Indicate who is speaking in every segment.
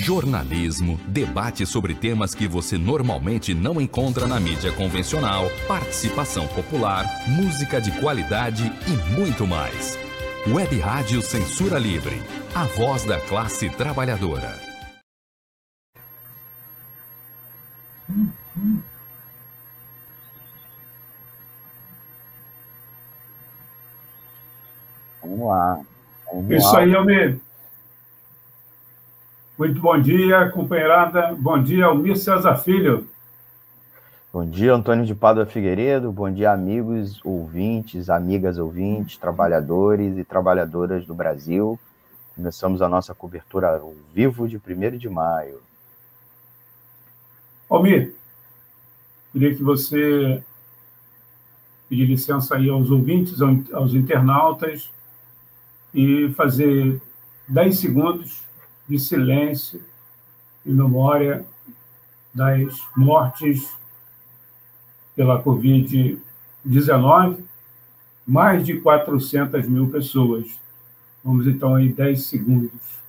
Speaker 1: jornalismo, debate sobre temas que você normalmente não encontra na mídia convencional, participação popular, música de qualidade e muito mais. Web Rádio Censura Livre, a voz da classe trabalhadora.
Speaker 2: Vamos lá. Vamos
Speaker 3: Isso lá. aí, Almir. Muito bom dia, companheirada. Bom dia, Almir César Filho.
Speaker 2: Bom dia, Antônio de Pádua Figueiredo. Bom dia, amigos, ouvintes, amigas ouvintes, trabalhadores e trabalhadoras do Brasil. Começamos a nossa cobertura ao vivo de 1 de maio.
Speaker 3: Almir, queria que você pedir licença aí aos ouvintes, aos internautas, e fazer 10 segundos de silêncio em memória das mortes pela Covid-19, mais de 400 mil pessoas. Vamos então aí 10 segundos.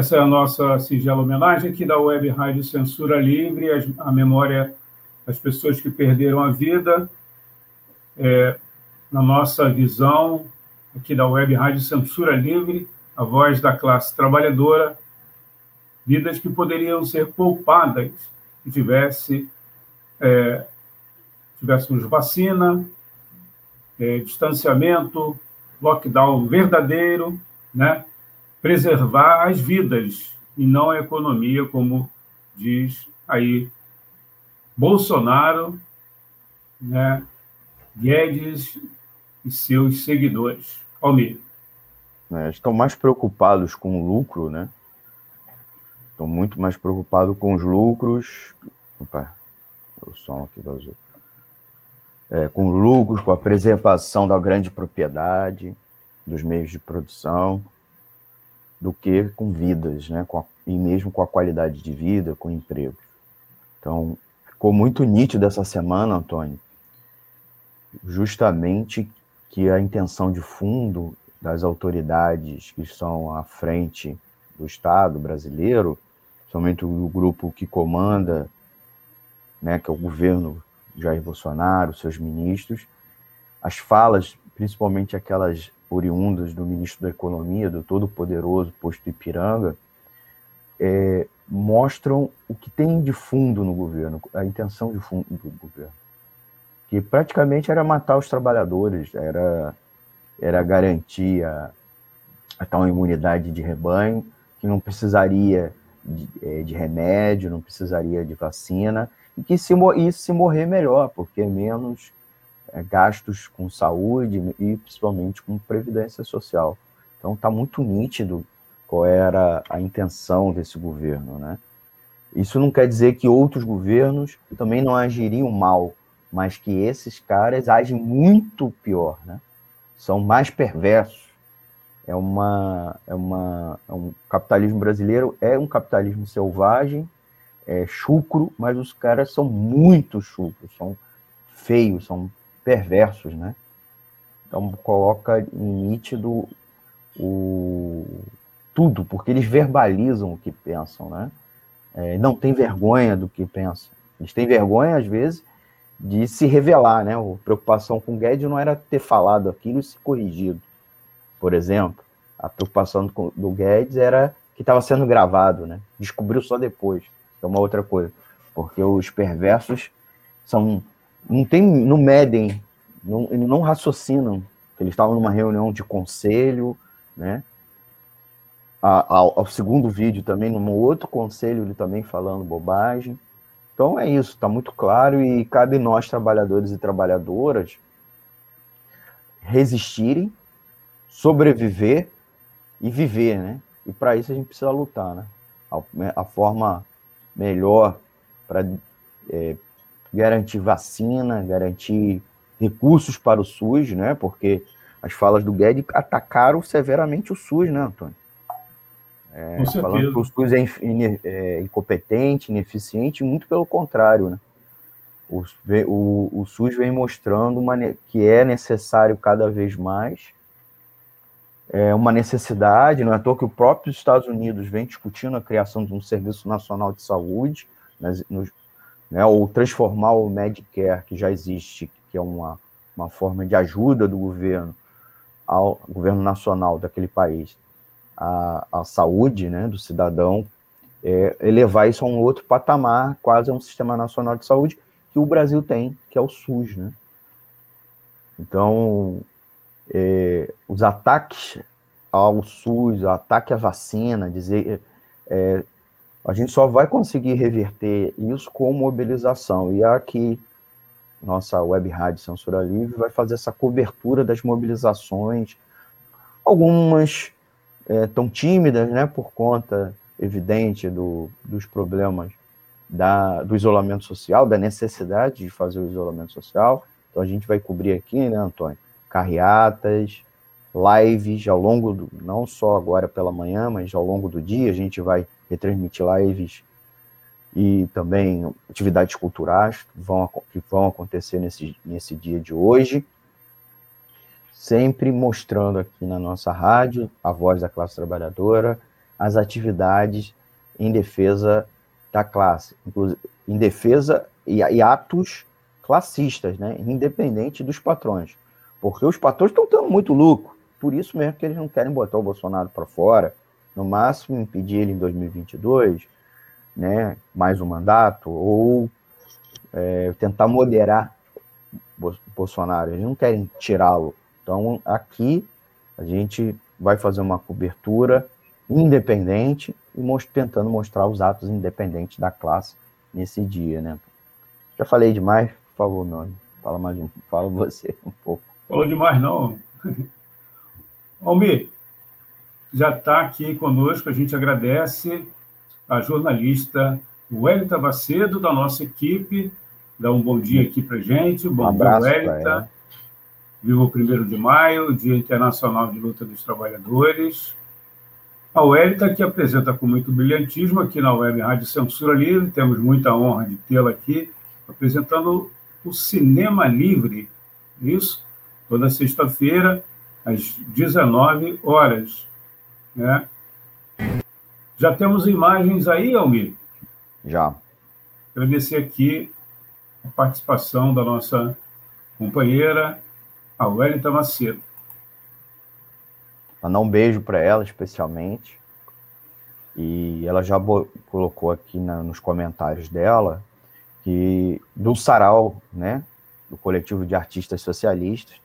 Speaker 3: Essa é a nossa singela homenagem aqui da Web Rádio Censura Livre, a memória das pessoas que perderam a vida. É, na nossa visão, aqui da Web Rádio Censura Livre, a voz da classe trabalhadora, vidas que poderiam ser poupadas se tivesse, é, tivéssemos vacina, é, distanciamento, lockdown verdadeiro, né? Preservar as vidas e não a economia, como diz aí Bolsonaro, né, Guedes e seus seguidores. Almir.
Speaker 2: É, estão mais preocupados com o lucro, né? Estão muito mais preocupados com os lucros. Opa, o som aqui vazou. É, com lucros, com a preservação da grande propriedade, dos meios de produção, do que com vidas, né? Com a, e mesmo com a qualidade de vida, com emprego. Então, ficou muito nítido essa semana, Antônio, justamente que a intenção de fundo das autoridades que estão à frente do Estado brasileiro, somente o grupo que comanda, né, que é o governo Jair Bolsonaro, seus ministros, as falas, principalmente aquelas oriundas do ministro da Economia, do todo-poderoso posto Ipiranga, é, mostram o que tem de fundo no governo, a intenção de fundo do governo. Que praticamente era matar os trabalhadores, era, era garantir a, a tal imunidade de rebanho, que não precisaria de, é, de remédio, não precisaria de vacina, e que se, e se morrer melhor, porque é menos gastos com saúde e principalmente com previdência social. Então está muito nítido qual era a intenção desse governo, né? Isso não quer dizer que outros governos também não agiriam mal, mas que esses caras agem muito pior, né? São mais perversos. É uma, é uma, é um capitalismo brasileiro é um capitalismo selvagem, é chucro, mas os caras são muito chucros, são feios, são perversos, né? Então coloca em nítido o tudo, porque eles verbalizam o que pensam, né? É, não tem vergonha do que pensam. Eles têm vergonha, às vezes, de se revelar, né? A preocupação com o Guedes não era ter falado aquilo e se corrigido. Por exemplo, a preocupação do, do Guedes era que estava sendo gravado, né? Descobriu só depois. É uma outra coisa. Porque os perversos são não tem, não medem, não, não raciocinam. Eles estavam numa reunião de conselho, né? Ao, ao, segundo vídeo também, num outro conselho, ele também falando bobagem. Então é isso, está muito claro e cabe nós, trabalhadores e trabalhadoras, resistirem, sobreviver e viver, né? E para isso a gente precisa lutar, né? A, a forma melhor para é, garantir vacina, garantir recursos para o SUS, né? Porque as falas do Guedes atacaram severamente o SUS, né, Antônio? É, falando que o SUS é, é, incompetente, ineficiente, muito pelo contrário, né? O, o, o SUS vem mostrando uma, que é necessário cada vez mais, é uma necessidade, não é à toa que o próprio Estados Unidos vem discutindo a criação de um Serviço Nacional de Saúde, mas, nos, né, ou transformar o Medicare, que já existe, que é uma, uma forma de ajuda do governo, ao governo nacional daquele país, a, a saúde né, do cidadão, é, elevar isso a um outro patamar, quase a um sistema nacional de saúde, que o Brasil tem, que é o SUS. Né? Então, é, os ataques ao SUS, o ataque à vacina, dizer. É, a gente só vai conseguir reverter isso com mobilização. E aqui, nossa web rádio Censura Livre vai fazer essa cobertura das mobilizações, algumas é, tão tímidas, né, por conta evidente do, dos problemas da, do isolamento social, da necessidade de fazer o isolamento social. Então a gente vai cobrir aqui, né, Antônio? Carreatas, lives ao longo do, não só agora pela manhã, mas ao longo do dia, a gente vai retransmitir lives e também atividades culturais que vão, que vão acontecer nesse, nesse dia de hoje sempre mostrando aqui na nossa rádio, a voz da classe trabalhadora, as atividades em defesa da classe, em defesa e, e atos classistas, né, independente dos patrões, porque os patrões estão tendo muito lucro, por isso mesmo que eles não querem botar o Bolsonaro para fora, no máximo impedir ele em 2022, né, mais um mandato, ou é, tentar moderar Bolsonaro, eles não querem tirá-lo então, aqui a gente vai fazer uma cobertura independente e most tentando mostrar os atos independentes da classe nesse dia, né? Já falei demais, por favor, não. Fala mais um, fala você um pouco.
Speaker 3: Falou demais, não. Almir, já está aqui conosco, a gente agradece a jornalista Wellington Bacedo, da nossa equipe, dá um bom dia aqui para gente. Bom um abraço, dia, Wellington. Viva o 1 de maio, Dia Internacional de Luta dos Trabalhadores. A Wélita, que apresenta com muito brilhantismo aqui na Web Rádio Censura Livre, temos muita honra de tê-la aqui, apresentando o Cinema Livre, isso, toda sexta-feira, às 19 horas. Né? Já temos imagens aí, Almir?
Speaker 2: Já.
Speaker 3: Agradecer aqui a participação da nossa companheira a Wellington Macedo.
Speaker 2: Mandar um beijo para ela, especialmente. E ela já colocou aqui na, nos comentários dela que do sarau, né, do coletivo de artistas socialistas,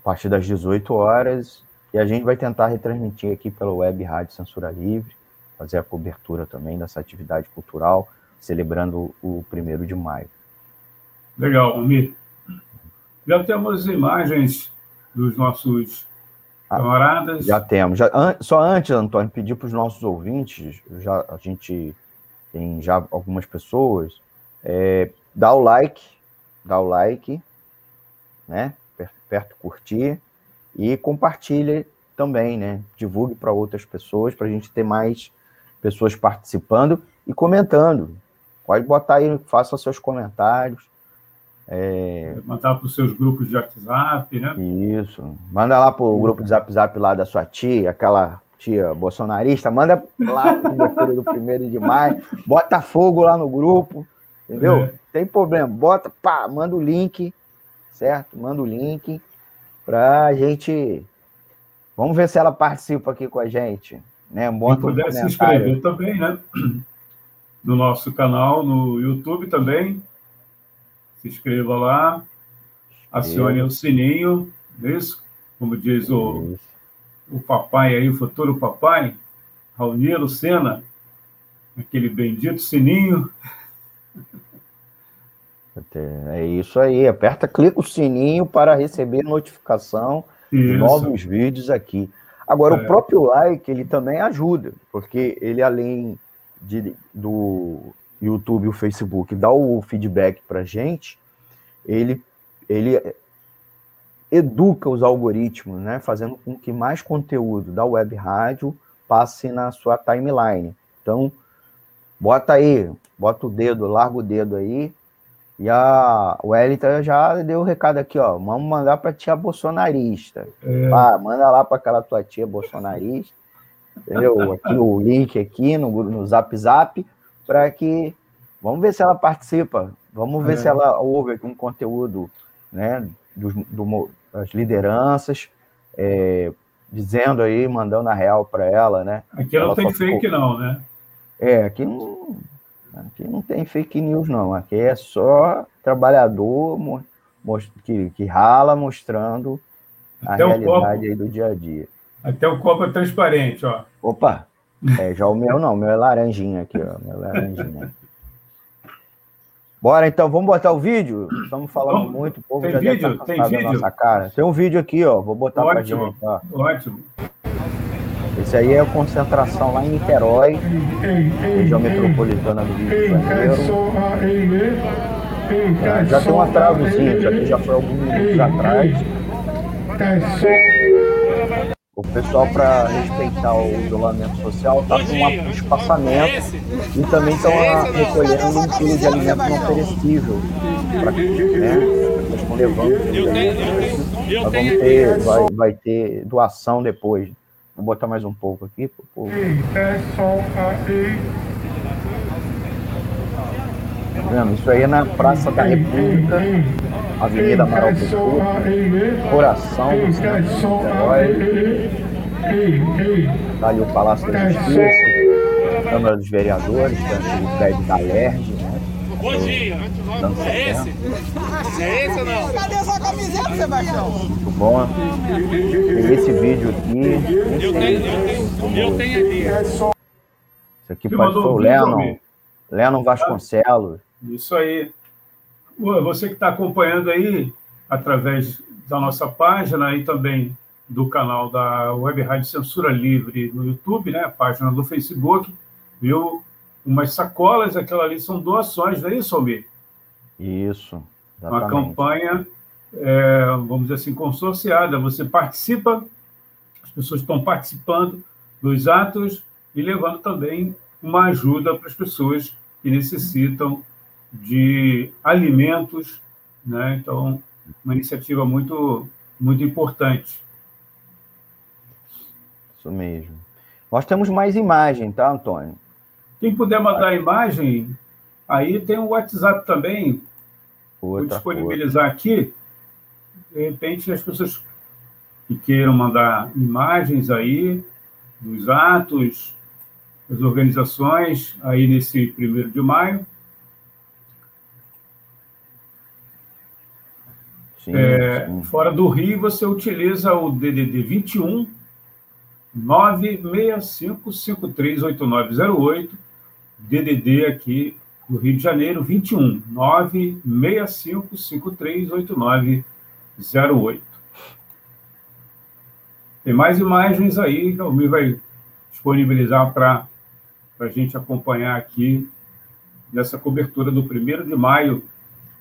Speaker 2: a partir das 18 horas, e a gente vai tentar retransmitir aqui pela web Rádio Censura Livre, fazer a cobertura também dessa atividade cultural, celebrando o primeiro de maio.
Speaker 3: Legal, Almir. Já temos imagens dos nossos ah, camaradas.
Speaker 2: Já temos. Já, an, só antes, Antônio, pedir para os nossos ouvintes, já, a gente tem já algumas pessoas, é, dá o like, dá o like, né? Perto curtir e compartilhe também, né? Divulgue para outras pessoas, para a gente ter mais pessoas participando e comentando. Pode botar aí, faça seus comentários.
Speaker 3: É... Mandar para os seus grupos de WhatsApp, né?
Speaker 2: Isso. Manda lá para o grupo de Zap Zap lá da sua tia, aquela tia bolsonarista, manda lá para do primeiro de maio, bota fogo lá no grupo, entendeu? É. Tem problema, bota, pá, manda o link, certo? Manda o link para a gente. Vamos ver se ela participa aqui com a gente. Né?
Speaker 3: Bota Quem puder um se inscrever também, né? No nosso canal, no YouTube também se inscreva lá, acione o sininho, isso? Como diz o, o papai aí, o futuro papai, Raulnir Lucena, aquele bendito sininho.
Speaker 2: É isso aí, aperta, clica o sininho para receber notificação de novos vídeos aqui. Agora, é. o próprio like, ele também ajuda, porque ele, além de, do YouTube e o Facebook dá o feedback para gente, ele, ele educa os algoritmos, né, fazendo com que mais conteúdo da web rádio passe na sua timeline. Então, bota aí, bota o dedo, larga o dedo aí. E a Wellington já deu o recado aqui, ó. Vamos mandar para tia bolsonarista. É. Manda lá para aquela tua tia bolsonarista. Entendeu? Aqui o link aqui no, no Zap Zap para que vamos ver se ela participa. Vamos ver é. se ela ouve um conteúdo, né, do, do das lideranças, é, dizendo aí, mandando a real para ela, né?
Speaker 3: Aqui não tem fake ficou... não, né?
Speaker 2: É, aqui não, aqui não tem fake news não. Aqui é só trabalhador que, que rala mostrando a Até realidade aí do dia a dia.
Speaker 3: Até o copo é transparente, ó.
Speaker 2: Opa! É, já o meu não, o meu é laranjinha aqui, ó. Meu é laranjinha. Bora então, vamos botar o vídeo? Estamos falando vamos. muito, o povo
Speaker 3: tem
Speaker 2: já
Speaker 3: vídeo? deve estar tem vídeo?
Speaker 2: nossa cara. Tem um vídeo aqui, ó. Vou botar para gente.
Speaker 3: Ó. Ótimo.
Speaker 2: Esse aí é a concentração lá em Niterói, região metropolitana do Rio de Janeiro. É, já tem um atrasozinho, isso aqui já foi alguns minutos atrás o pessoal, para respeitar o isolamento social, está com um espaçamento e também estão recolhendo um quilo de alimento não perecível. Pra, né. Nós vamos ter, vai, vai ter doação depois. Vou botar mais um pouco aqui. Pro Tá vendo? Isso aí é na Praça da República, Avenida Amaral Pessoa, coração do. Está ali o Palácio da Justiça, Câmara dos Vereadores, é o prédio da LERJ? Bom dia. É esse? É esse ou não? Cadê essa camiseta, Sebastião? Muito bom. Tem esse vídeo aqui. Eu tenho, eu tenho, eu tenho aqui. Isso aqui pode ser o Lennon. Lennon Vasconcelos.
Speaker 3: Isso aí. Você que está acompanhando aí, através da nossa página e também do canal da Web Rádio Censura Livre no YouTube, né? A página do Facebook, viu? Umas sacolas, aquela ali são doações, não é isso, Almir?
Speaker 2: Isso.
Speaker 3: Exatamente. Uma campanha, é, vamos dizer assim, consorciada. Você participa, as pessoas estão participando dos atos e levando também uma ajuda para as pessoas que necessitam de alimentos, né? Então, uma iniciativa muito muito importante.
Speaker 2: Isso mesmo. Nós temos mais imagem, tá, Antônio?
Speaker 3: Quem puder mandar imagem, aí tem o WhatsApp também. Outra, Vou disponibilizar outra. aqui. De repente, as pessoas que queiram mandar imagens aí dos atos, das organizações, aí nesse primeiro de maio, Sim, é, sim. Fora do Rio, você utiliza o DDD 21 965538908, DDD aqui do Rio de Janeiro, 21 965538908. Tem mais imagens aí que o Mi vai disponibilizar para a gente acompanhar aqui nessa cobertura do 1 de maio.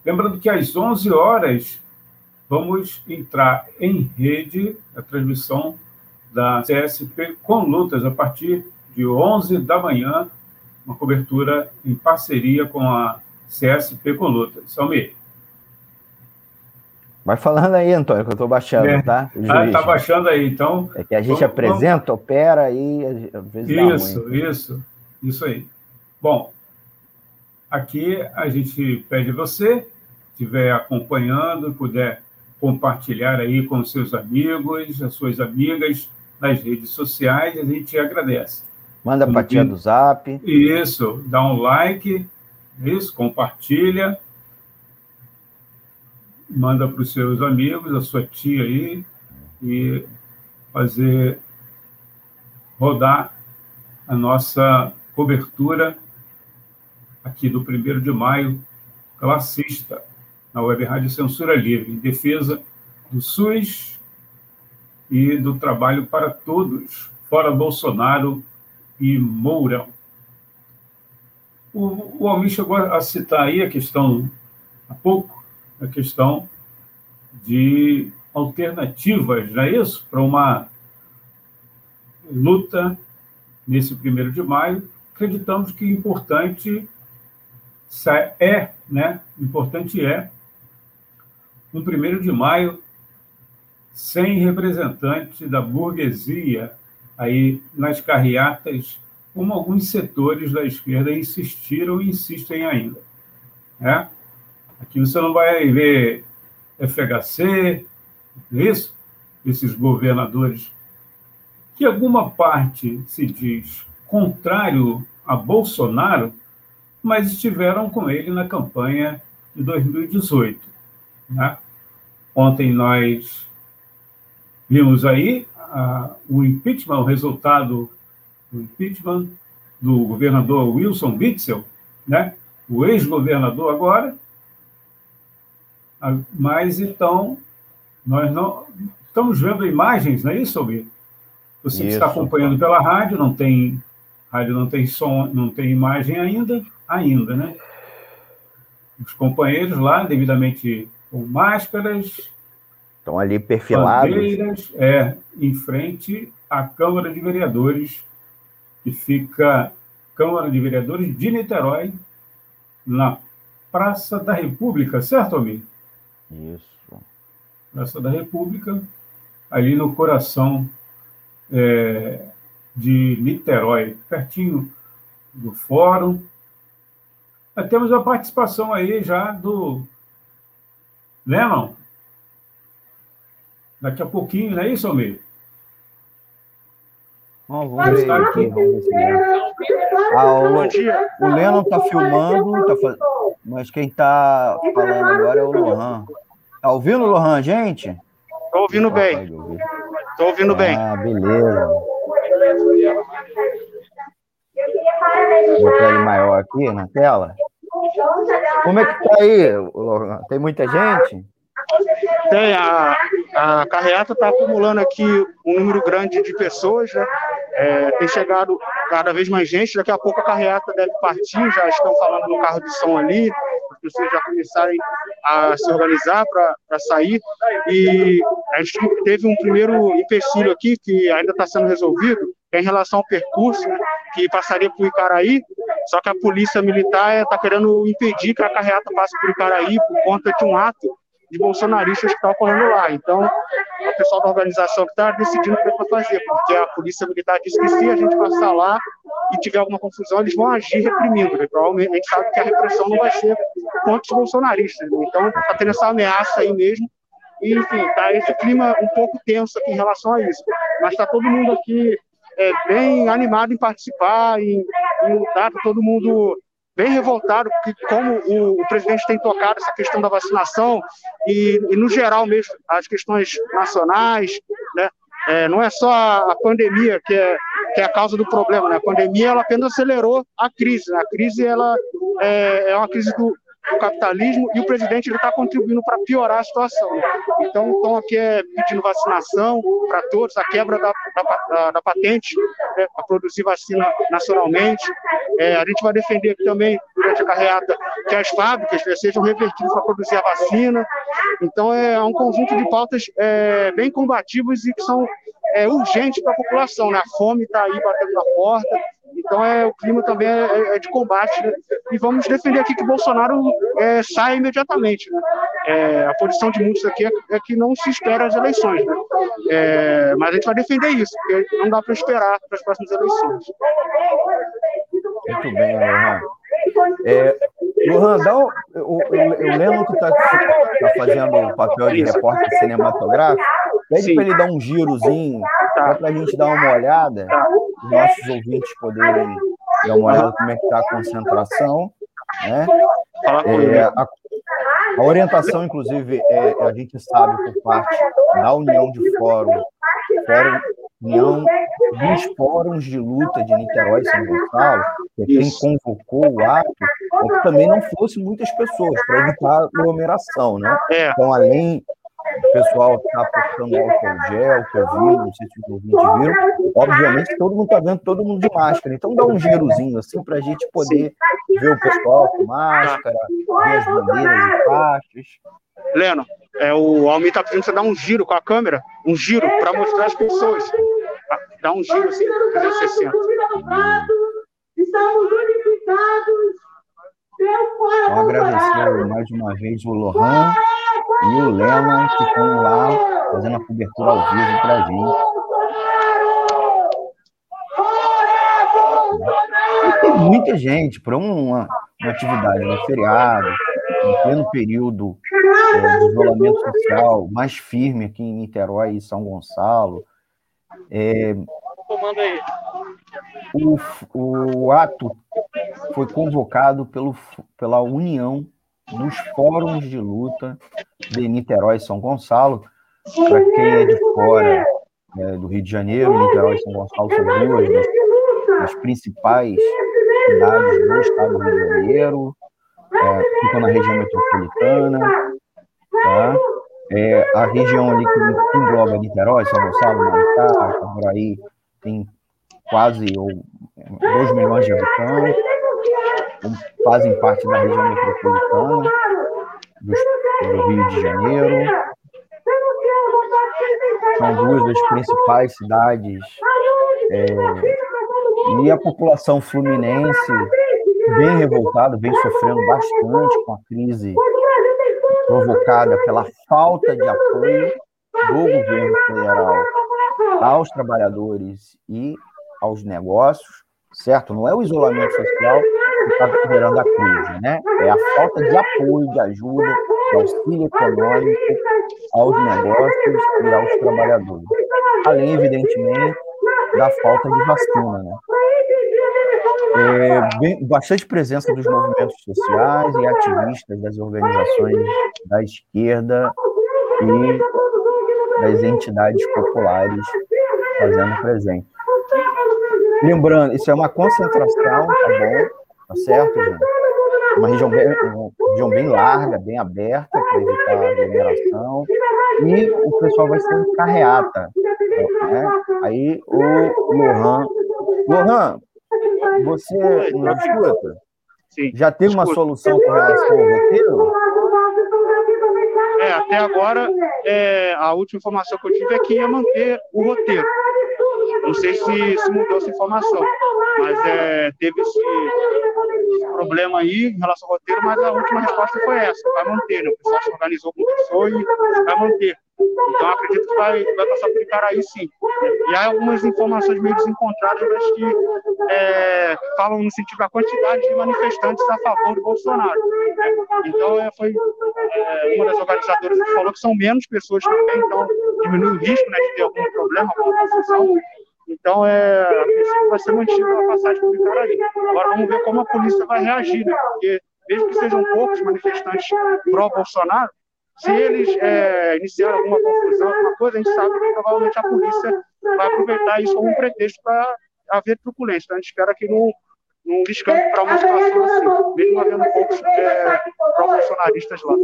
Speaker 3: Lembrando que às 11 horas vamos entrar em rede a transmissão da CSP com lutas a partir de 11 da manhã, uma cobertura em parceria com a CSP com lutas. Salmir.
Speaker 2: Vai falando aí, Antônio, que eu estou baixando, é. tá?
Speaker 3: Ah, está baixando aí, então.
Speaker 2: É que a gente vamos, apresenta, vamos... opera e às vezes
Speaker 3: Isso, ruim. isso, isso aí. Bom, aqui a gente pede a você, estiver acompanhando, puder compartilhar aí com seus amigos, as suas amigas nas redes sociais, a gente agradece.
Speaker 2: Manda para tia do Zap.
Speaker 3: Isso, dá um like, isso, compartilha, manda para os seus amigos, a sua tia aí, e fazer rodar a nossa cobertura aqui do 1 de maio, classista na Web Rádio Censura Livre, em defesa do SUS e do trabalho para todos, fora Bolsonaro e Mourão. O, o Almir chegou a citar aí a questão, há pouco, a questão de alternativas, não é isso? Para uma luta nesse primeiro de maio, acreditamos que importante é, né? Importante é um primeiro de maio sem representante da burguesia aí nas carreatas, como alguns setores da esquerda insistiram e insistem ainda. Né? Aqui você não vai ver FHC, isso? Esses governadores, que alguma parte se diz contrário a Bolsonaro, mas estiveram com ele na campanha de 2018. Né? Ontem nós vimos aí o impeachment, o resultado do impeachment do governador Wilson Witzel, né? o ex-governador agora, mas então nós não estamos vendo imagens, não é isso, Almir? Você isso. que está acompanhando pela rádio, não tem rádio, não tem som, não tem imagem ainda, ainda, né? Os companheiros lá, devidamente com máscaras,
Speaker 2: estão ali perfilados.
Speaker 3: É, em frente à Câmara de Vereadores, que fica Câmara de Vereadores de Niterói, na Praça da República, certo, Almir?
Speaker 2: Isso.
Speaker 3: Praça da República, ali no coração é, de Niterói, pertinho do fórum. Nós temos a participação aí já do Lennon. Daqui a pouquinho, não é isso, Almir?
Speaker 2: vamos ver aqui. Vamos ver. Ah, o, o Lennon está filmando, tá faz... mas quem está falando agora é o Lohan. Tá ouvindo, Lohan, gente?
Speaker 4: Estou ouvindo bem. Estou ouvindo bem.
Speaker 2: Ah, beleza. Vou botar ele maior aqui na tela. Como é que tá aí, Lohan? Tem muita gente?
Speaker 4: Tem, a, a carreata está acumulando aqui um número grande de pessoas, né? É, tem chegado cada vez mais gente, daqui a pouco a carreata deve partir, já estão falando no carro de som ali, as pessoas já começarem a se organizar para sair, e a gente teve um primeiro empecilho aqui, que ainda está sendo resolvido, é em relação ao percurso, né, que passaria por Icaraí, só que a polícia militar está querendo impedir que a carreata passe por Icaraí por conta de um ato de bolsonaristas que está ocorrendo lá. Então, o pessoal da organização que está decidindo o que vai fazer, porque a polícia militar disse que se a gente passar lá e tiver alguma confusão, eles vão agir reprimindo. Né? Provavelmente a gente sabe que a repressão não vai ser contra os bolsonaristas. Né? Então, está tendo essa ameaça aí mesmo. E, enfim, tá esse clima um pouco tenso aqui em relação a isso. Mas está todo mundo aqui é, bem animado em participar, em, em lutar, tá todo mundo bem revoltado porque como o, o, presidente tem tocado essa questão da vacinação e, e no geral mesmo as questões nacionais, né? É, não é só a pandemia que é, que é a causa do problema, né? A pandemia ela apenas acelerou a crise. Né? A crise ela é, é uma crise do, o capitalismo e o presidente está contribuindo para piorar a situação. Então, estão aqui é, pedindo vacinação para todos, a quebra da, da, da patente né, para produzir vacina nacionalmente. É, a gente vai defender também, durante a carreata, que as fábricas né, sejam revertidas para produzir a vacina. Então, é um conjunto de pautas é, bem combativas e que são é, urgentes para a população. Né? A fome está aí batendo na porta, então é, o clima também é, é, é de combate, né? E vamos defender aqui que Bolsonaro é, saia imediatamente. Né? É, a posição de muitos aqui é, é, que não se espera as eleições. Né? É, mas a gente vai defender isso, porque não dá para esperar para as próximas eleições.
Speaker 2: Muito bem, Lohan. É, Lohan, dá o, o, o Leno que está tá fazendo o papel de repórter cinematográfico, pede para ele dar um girozinho, tá. para a gente dar uma olhada. Tá os nossos ouvintes poderem dar uma olhada como é que está a concentração. Né? É, a, a, orientação, inclusive, é, a gente sabe por parte da União de Fórum, Fórum União dos Fóruns de Luta de Niterói e São Gonçalo, que é quem convocou o ato, é que também não fosse muitas pessoas, para evitar aglomeração. Né? É. Então, além o pessoal está apostando álcool gel, que eu vi, não sei se os ouvintes viram. Obviamente, todo mundo está vendo todo mundo de máscara. Então, dá um girozinho assim para a gente poder ver o pessoal com máscara, ver as bandeiras e faixas.
Speaker 4: Leno, é, o Almir está pedindo você dar um giro com a câmera, um giro, para mostrar as pessoas. dar um giro assim, 360.
Speaker 5: Estamos unificados.
Speaker 2: Então, agradecer mais uma vez o Lohan e o Lennon que estão lá fazendo a cobertura ao vivo para a gente. E tem muita gente para uma, uma atividade no feriado, em pleno período é, de isolamento social mais firme aqui em Niterói e São Gonçalo. É, o, o ato foi convocado pelo, pela União dos Fóruns de Luta de Niterói e São Gonçalo. Para quem é de fora né, do Rio de Janeiro, Niterói e São Gonçalo são duas das, principais cidades do estado do Rio de Janeiro, é, ficam na região metropolitana. Tá? É, a região ali que engloba Niterói, São Gonçalo, Maricá, Itaboraí, tem quase ou, 2 milhões de habitantes, fazem parte da região metropolitana do, do Rio de Janeiro. São duas das principais cidades. É, e a população fluminense bem revoltada, vem sofrendo bastante com a crise provocada pela falta de apoio do governo federal aos trabalhadores e aos negócios, certo? Não é o isolamento social que está gerando a crise, né? É a falta de apoio, de ajuda, de auxílio econômico aos negócios e aos trabalhadores. Além, evidentemente, da falta de vacina, né? É, bem, bastante presença dos movimentos sociais e ativistas das organizações da esquerda e das entidades populares fazendo presente. Lembrando, isso é uma concentração, tá bom? Tá certo, gente? Uma região bem, uma região bem larga, bem aberta, para evitar a aglomeração. E o pessoal vai ser em carreata. Né? Aí o Lohan. Lohan, você nos escuta? Sim. Já tem uma solução com relação ao roteiro?
Speaker 4: É, até agora, é, a última informação que eu tive é que ia manter o roteiro. Não sei se, se mudou essa informação, mas é, teve esse, problema aí em relação ao roteiro, mas a última resposta foi essa, vai manter, né? O pessoal se organizou com pessoa e vai manter. Então, acredito que vai, vai passar por Icaraí, sim. E há algumas informações meio desencontradas, mas que é, falam no sentido da quantidade de manifestantes a favor do Bolsonaro. Então, é, foi é, uma das organizadoras que falou que são menos pessoas também, então diminui o risco né, de ter algum problema, alguma confusão. Então, é, a princípio vai ser mantida a passagem por Icaraí. Agora, vamos ver como a polícia vai reagir, né? Porque, mesmo que sejam poucos manifestantes pró-Bolsonaro, se eles é, iniciarem alguma confusão, alguma coisa, a gente sabe que provavelmente a polícia vai aproveitar isso como um pretexto para haver truculência. Então, a gente espera que não, não descampe para uma situação assim, mesmo havendo poucos é, pró-bolsonaristas lá.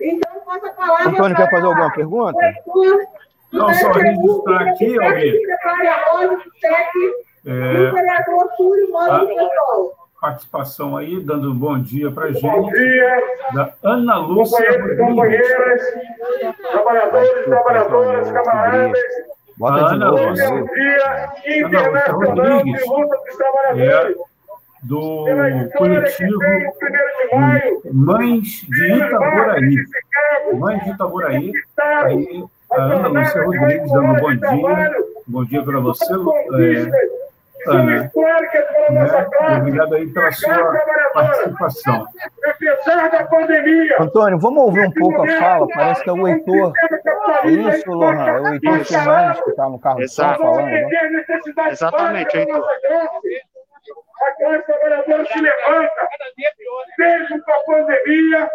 Speaker 5: Então, passa a palavra.
Speaker 2: Antônio, quer fazer alguma pergunta?
Speaker 3: Não, só registrar aqui, alguém. É, a participação aí, dando um bom dia para a gente. Bom dia. Da Ana Lúcia
Speaker 6: Rodrigues. Companheiras, trabalhadores, trabalhadoras, camaradas.
Speaker 2: Bota de
Speaker 3: Ana
Speaker 2: novo. Né?
Speaker 6: Dia
Speaker 3: Ana Lúcia
Speaker 6: Internacional
Speaker 3: Rodrigues.
Speaker 6: de Luta dos
Speaker 3: É,
Speaker 6: Trabalhadores.
Speaker 3: do coletivo
Speaker 6: tem o 1 de maio,
Speaker 3: Mães de Itaboraí. Mães de Itaboraí. Aí, a Ana Lúcia Rodrigues dando um bom dia. Bom dia para você, é, Ana. Né? E Obrigado aí pela sua participação.
Speaker 6: Apesar da pandemia,
Speaker 2: Antônio, vamos ouvir um pouco a fala? Parece que é o Heitor. É isso, Lohan? É o Heitor. Fernandes que está no carro de som falando. né?
Speaker 4: Exatamente, Heitor.
Speaker 6: A classe trabalhadora se levanta. Mesmo com a pandemia,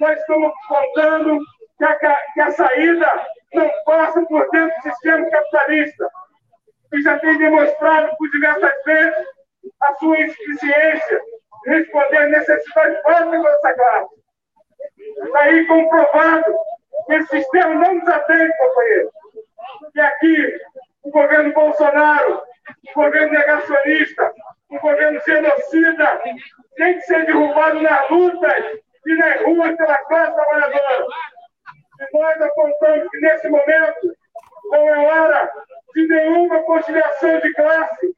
Speaker 6: nós estamos contando que a, que a saída não passa por dentro do sistema capitalista, que já tem demonstrado por diversas vezes a sua insuficiência em responder necessidades básicas dessa classe. Está aí comprovado que esse sistema não nos atende, companheiro. E aqui, o governo Bolsonaro, o governo negacionista, o governo genocida, tem que ser derrubado nas lutas e nas ruas pela classe trabalhadora. E nós apontamos que, nesse momento, não é hora de nenhuma conciliação de classe.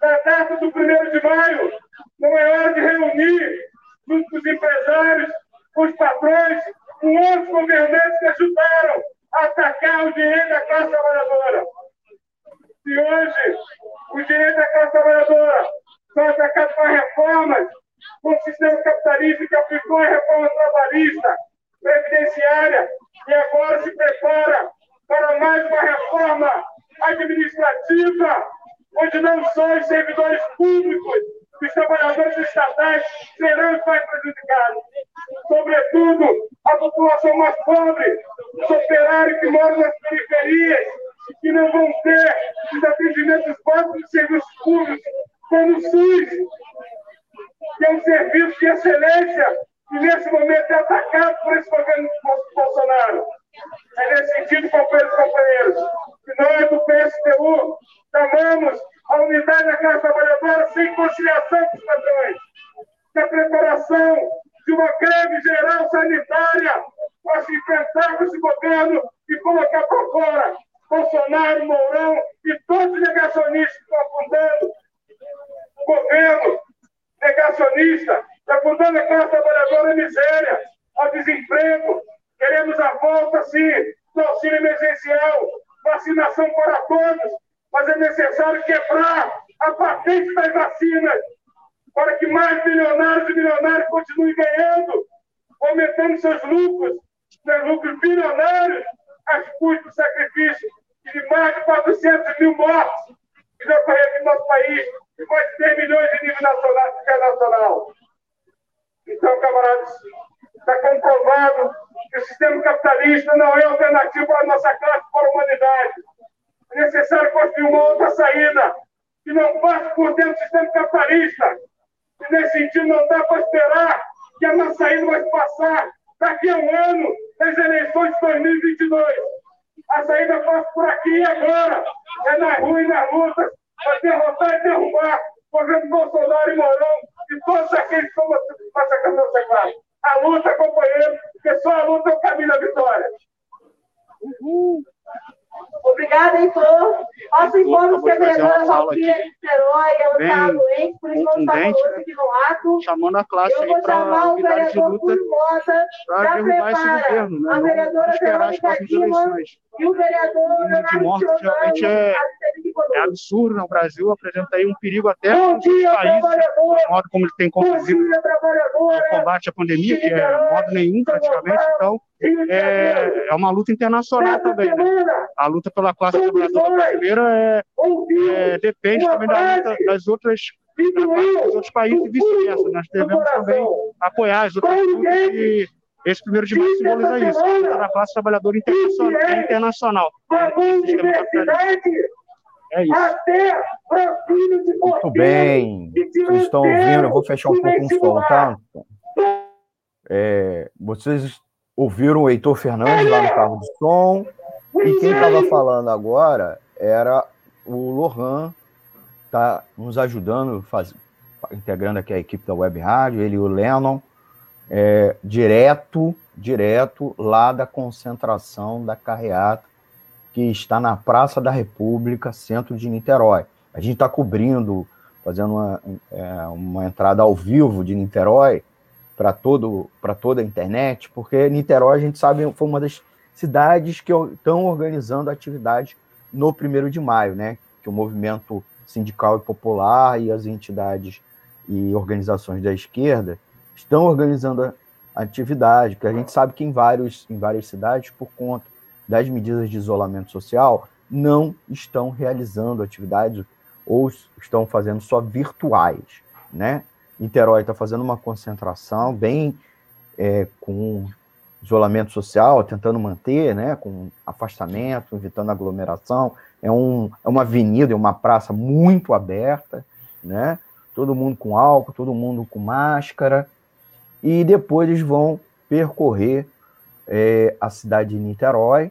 Speaker 6: Na data do 1 de maio, não é hora de reunir junto com os empresários, com os patrões, com outros governantes que ajudaram a atacar o direito da classe trabalhadora. Se hoje o direito da classe trabalhadora são atacados com reformas, com o sistema capitalista que aplicou a reforma trabalhista, previdenciária, e agora se prepara para mais uma reforma administrativa, onde não só os servidores públicos, os trabalhadores estatais serão os mais prejudicados. Sobretudo, a população mais pobre, os operários que moram nas periferias, que não vão ter os atendimentos básicos de serviços públicos, como o SUS, que é um serviço de excelência e nesse momento é atacado por esse governo Bolsonaro. É nesse sentido, companheiros e companheiros, que nós do PSTU chamamos a unidade da classe trabalhadora sem conciliação com os patrões, da preparação de uma greve geral sanitária para enfrentar esse governo e colocar para fora Bolsonaro, Mourão e todos os negacionistas que estão afundando o governo negacionista, afundando a classe trabalhadora miséria, ao desemprego. Queremos a volta, sim, do auxílio emergencial, vacinação para todos, mas é necessário quebrar a patente das vacinas para que mais milionários e milionários continuem ganhando, aumentando seus lucros, seus lucros bilionários, às custas do sacrifício de mais de 400 mil mortes que já ocorreram no nosso país, e mais de 10 milhões de nível nacional e internacional. Então, camaradas, está comprovado que o sistema capitalista não é alternativo para a nossa classe, para a humanidade. É necessário construir uma outra saída que não passe por dentro do sistema capitalista. E, nesse sentido, não dá para esperar que a nossa saída vai passar daqui a um ano, nas eleições de 2022. A saída passa por aqui e agora. É na rua e nas lutas para derrotar e derrubar o governo Bolsonaro e Mourão e todos aqueles que estão massacrando nossa classe. A luta, companheiro, porque só a luta é o caminho da vitória.
Speaker 5: Uhul. Obrigada, Heitor. Nosso informe que a vereadora Valquíria de Niterói, ela está doente, por isso não está conosco aqui no ato.
Speaker 4: Chamando a classe
Speaker 5: Eu vou chamar o vereador
Speaker 4: de luta
Speaker 5: para derrubar esse governo. Né? A vereadora Verônica Lima e o vereador
Speaker 4: Leonardo morte realmente é, é absurdo no Brasil, apresenta aí um perigo até para os países, o modo como ele tem conduzido o combate à pandemia, que é modo nenhum praticamente, então é, é uma luta internacional também. Né? A luta pela classe trabalhadora brasileira é, é, depende também da luta das outras dos outros países e vice-versa. Nós devemos também apoiar as outras lutas e esse primeiro de maio simboliza isso, a luta da classe trabalhadora internacional. internacional.
Speaker 2: É isso. Muito bem. Vocês estão ouvindo? Eu vou fechar um pouco o som, tá? É, vocês ouviram o Heitor Fernandes lá no carro de som. E quem estava falando agora era o Lohan, tá nos ajudando, faz, integrando aqui a equipe da Web Rádio, ele e o Lennon, é, direto, direto lá da concentração da carreata que está na Praça da República, centro de Niterói. A gente está cobrindo, fazendo uma, é, uma entrada ao vivo de Niterói para toda a internet, porque Niterói, a gente sabe, foi uma das cidades que estão organizando atividade no primeiro de maio, né? Que o movimento sindical e popular e as entidades e organizações da esquerda estão organizando a atividade, porque a gente sabe que em, vários, em várias cidades, por conta das medidas de isolamento social, não estão realizando atividades ou estão fazendo só virtuais, né? Niterói está fazendo uma concentração bem é, com isolamento social, tentando manter, né, com afastamento, evitando aglomeração. É, um, é uma avenida, é uma praça muito aberta, né? Todo mundo com álcool, todo mundo com máscara. E depois eles vão percorrer é, a cidade de Niterói.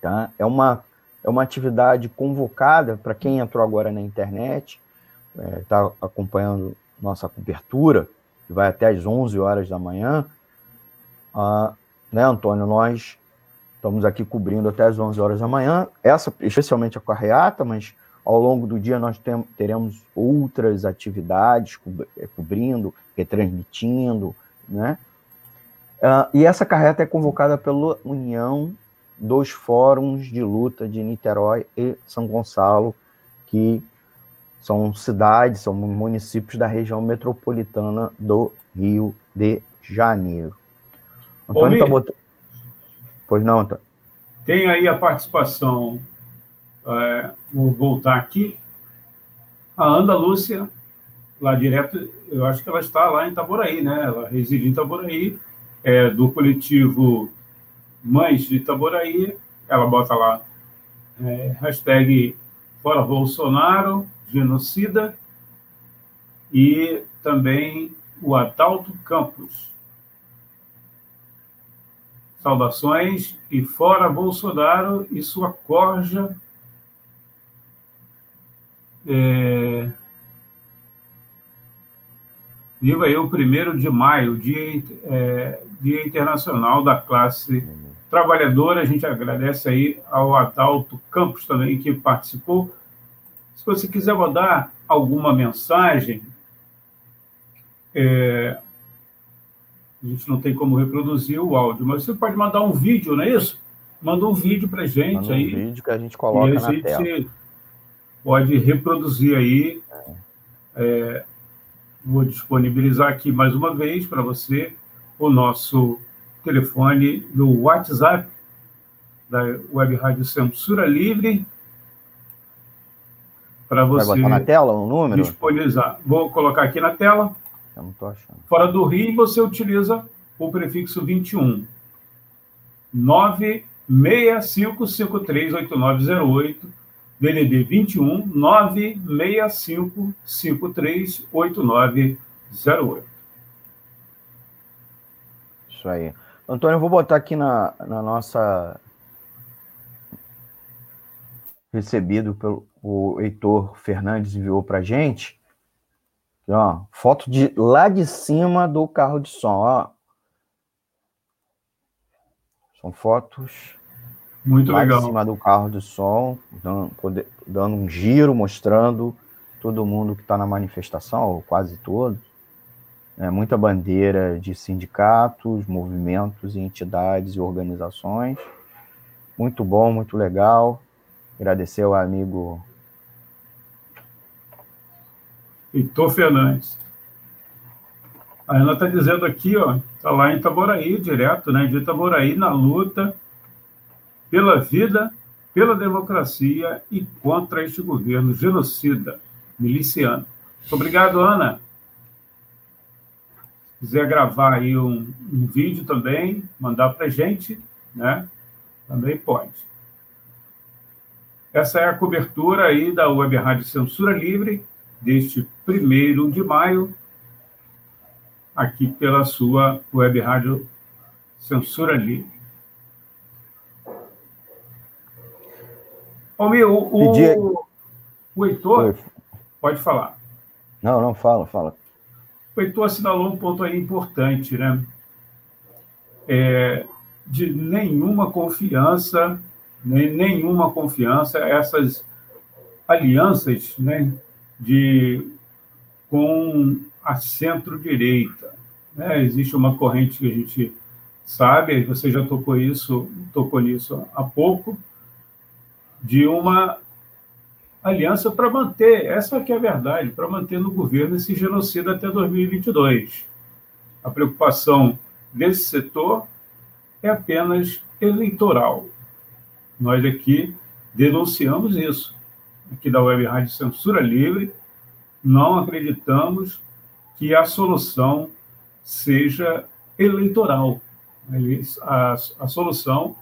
Speaker 2: Tá? É uma é uma atividade convocada para quem entrou agora na internet, está é, acompanhando nossa cobertura, que vai até às 11 horas da manhã. Ah, né, Antônio? Nós estamos aqui cobrindo até às 11 horas da manhã, essa especialmente a carreata, mas ao longo do dia nós tem, teremos outras atividades é, cobrindo, retransmitindo, né? Uh, e essa carreta é convocada pela União dos Fóruns de Luta de Niterói e São Gonçalo, que são cidades, são municípios da região metropolitana do Rio de Janeiro.
Speaker 3: Antônio está botando.
Speaker 2: Pois não, Antônio.
Speaker 3: Tem aí a participação, é, vou voltar aqui, a Ana Lúcia, lá direto, eu acho que ela está lá em Itaboraí, né? Ela reside em Itaboraí, é, do coletivo Mães de Itaboraí, ela bota lá, é, hashtag Fora Bolsonaro, genocida, e também o Adalto Campos. Saudações e fora Bolsonaro e sua corja. É... Viva aí o primeiro de maio, dia, é, dia Internacional da Classe Trabalhadora. A gente agradece aí ao Adalto Campos também que participou. Se você quiser mandar alguma mensagem, é, a gente não tem como reproduzir o áudio, mas você pode mandar um vídeo, não é isso? Manda um vídeo para gente Manda um aí.
Speaker 2: Um vídeo que a gente coloca e a gente tela.
Speaker 3: pode reproduzir aí. É, vou disponibilizar aqui mais uma vez para você o nosso telefone do WhatsApp da Web Rádio Censura Livre para você
Speaker 2: Vai botar na tela o um número?
Speaker 3: disponibilizar. Vou colocar aqui na tela.
Speaker 2: Eu não estou achando.
Speaker 3: Fora do Rio, você utiliza o prefixo 21. 965538908, DDD 21 965538908.
Speaker 2: Isso aí. Antônio, eu vou botar aqui na, na nossa. Recebido pelo o Heitor Fernandes enviou para gente. ó, foto de lá de cima do carro de som. Ó. São fotos
Speaker 3: muito
Speaker 2: lá
Speaker 3: legal.
Speaker 2: de cima do carro de som, dando, dando um giro, mostrando todo mundo que está na manifestação, ou quase todos. É, muita bandeira de sindicatos, movimentos, entidades e organizações. Muito bom, muito legal. Agradecer ao amigo
Speaker 3: Heitor Fernandes. A Ana está dizendo aqui, ó, está lá em Itaboraí, direto, né? De Itaboraí na luta pela vida, pela democracia e contra este governo genocida, miliciano. Obrigado, Ana. Se quiser gravar aí um, um vídeo também, mandar para gente, né? Também pode. Essa é a cobertura aí da Web Rádio Censura Livre, deste primeiro de maio, aqui pela sua web rádio Censura Livre. Almir, o, o, o Heitor, Oi. pode falar.
Speaker 2: Não, não, fala, fala.
Speaker 3: O Heitor assinalou um ponto aí importante, né? É, de nenhuma confiança, nem, nenhuma confiança, essas alianças, né? de com a centro-direita. Né? Existe uma corrente que a gente sabe, você já tocou isso, tocou nisso há pouco, de uma aliança para manter, essa que é a verdade, para manter no governo esse genocídio até 2022. A preocupação desse setor é apenas eleitoral. Nós aqui denunciamos isso aqui da Web Rádio Censura Livre, não acreditamos que a solução seja eleitoral. A, a solução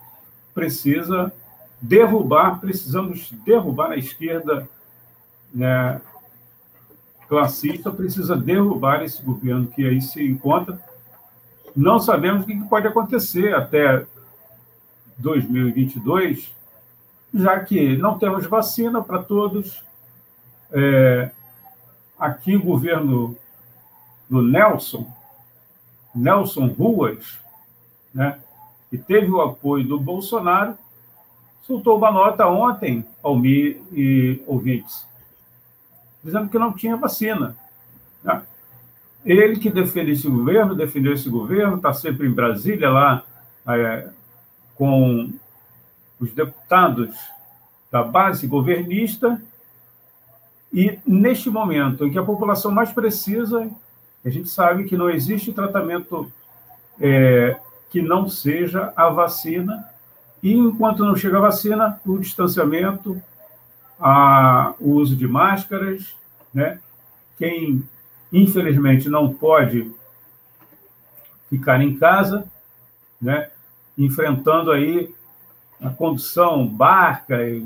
Speaker 3: precisa derrubar, precisamos derrubar a esquerda né, classista, precisa derrubar esse governo que aí se encontra. Não sabemos o que pode acontecer até 2022, já que não temos vacina para todos, é, aqui o governo do Nelson, Nelson Ruas, né, que teve o apoio do Bolsonaro, soltou uma nota ontem, Almir e ouvintes, dizendo que não tinha vacina. Né? Ele que defende esse governo, defendeu esse governo, está sempre em Brasília, lá é, com os deputados da base governista, e neste momento em que a população mais precisa, a gente sabe que não existe tratamento é, que não seja a vacina, e enquanto não chega a vacina, o distanciamento, a, o uso de máscaras, né? Quem infelizmente não pode ficar em casa, né? Enfrentando aí a condução, barcas,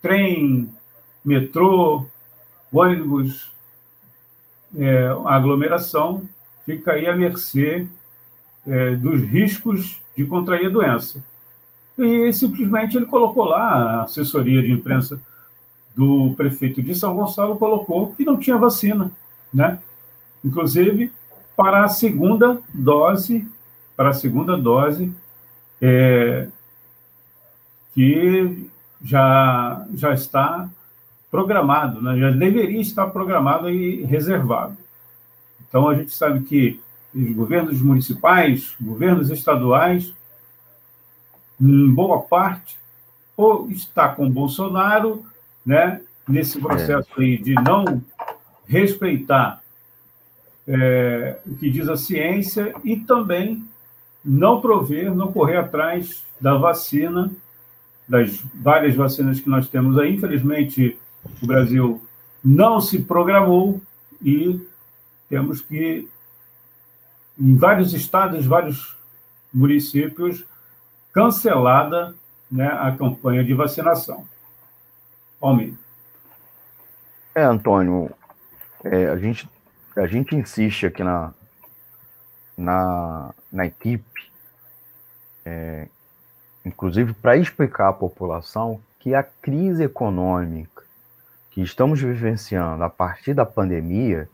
Speaker 3: trem, metrô, ônibus, é, aglomeração, fica aí à mercê é, dos riscos de contrair a doença. E simplesmente ele colocou lá, a assessoria de imprensa do prefeito de São Gonçalo colocou que não tinha vacina, né? Inclusive para a segunda dose, para a segunda dose é, que já, já está programado, né? já deveria estar programado e reservado. Então, a gente sabe que os governos municipais, governos estaduais, boa parte, ou está com Bolsonaro, né, nesse é. processo aí de não respeitar é, o que diz a ciência e também não prover, não correr atrás da vacina, das várias vacinas que nós temos aí. Infelizmente, o Brasil não se programou e temos que, em vários estados, vários municípios, cancelada né, a campanha de vacinação. Almir.
Speaker 2: É, Antônio, é, a, gente, a gente insiste aqui na, na, na equipe, é, inclusive para explicar à população que a crise econômica que estamos vivenciando a partir da pandemia,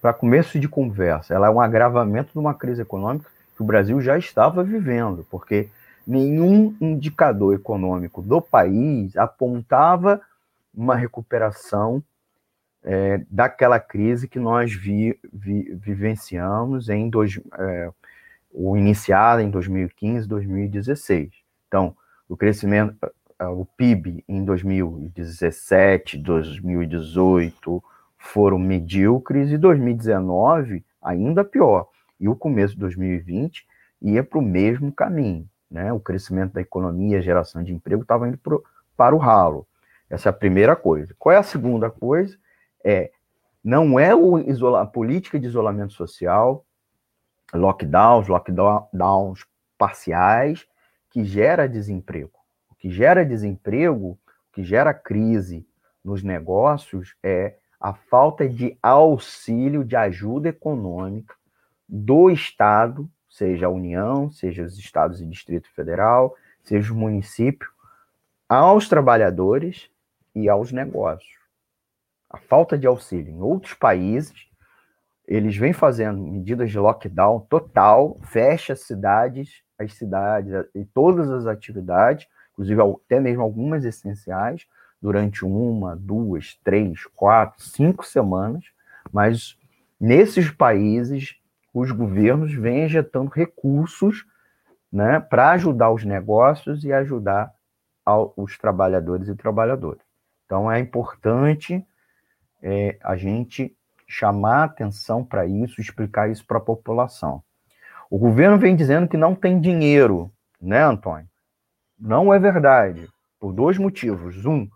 Speaker 2: para começo de conversa, ela é um agravamento de uma crise econômica que o Brasil já estava vivendo, porque nenhum indicador econômico do país apontava uma recuperação é, daquela crise que nós vi, vi, vivenciamos em dois, é, o iniciado em 2015, 2016. Então, o crescimento, o PIB em 2017, 2018 foram medíocres e 2019 ainda pior. E o começo de 2020 ia para o mesmo caminho. Né? O crescimento da economia, a geração de emprego estava indo pro, para o ralo. Essa é a primeira coisa. Qual é a segunda coisa? É não é o isola, a política de isolamento social, lockdowns, lockdowns parciais, que gera desemprego. O que gera desemprego, o que gera crise nos negócios é a falta de auxílio, de ajuda econômica do Estado, seja a União, seja os estados e Distrito Federal, seja o município, aos trabalhadores e aos negócios. A falta de auxílio. Em outros países, eles vêm fazendo medidas de lockdown total, fecha cidades, as cidades e todas as atividades, inclusive até mesmo algumas essenciais, durante uma, duas, três, quatro, cinco semanas, mas nesses países os governos vêm injetando recursos né, para ajudar os negócios e ajudar ao, os trabalhadores e trabalhadoras. Então é importante é, a gente chamar atenção para isso, explicar isso para a população. O governo vem dizendo que não tem dinheiro, né, Antônio? Não é verdade, por dois motivos. Um,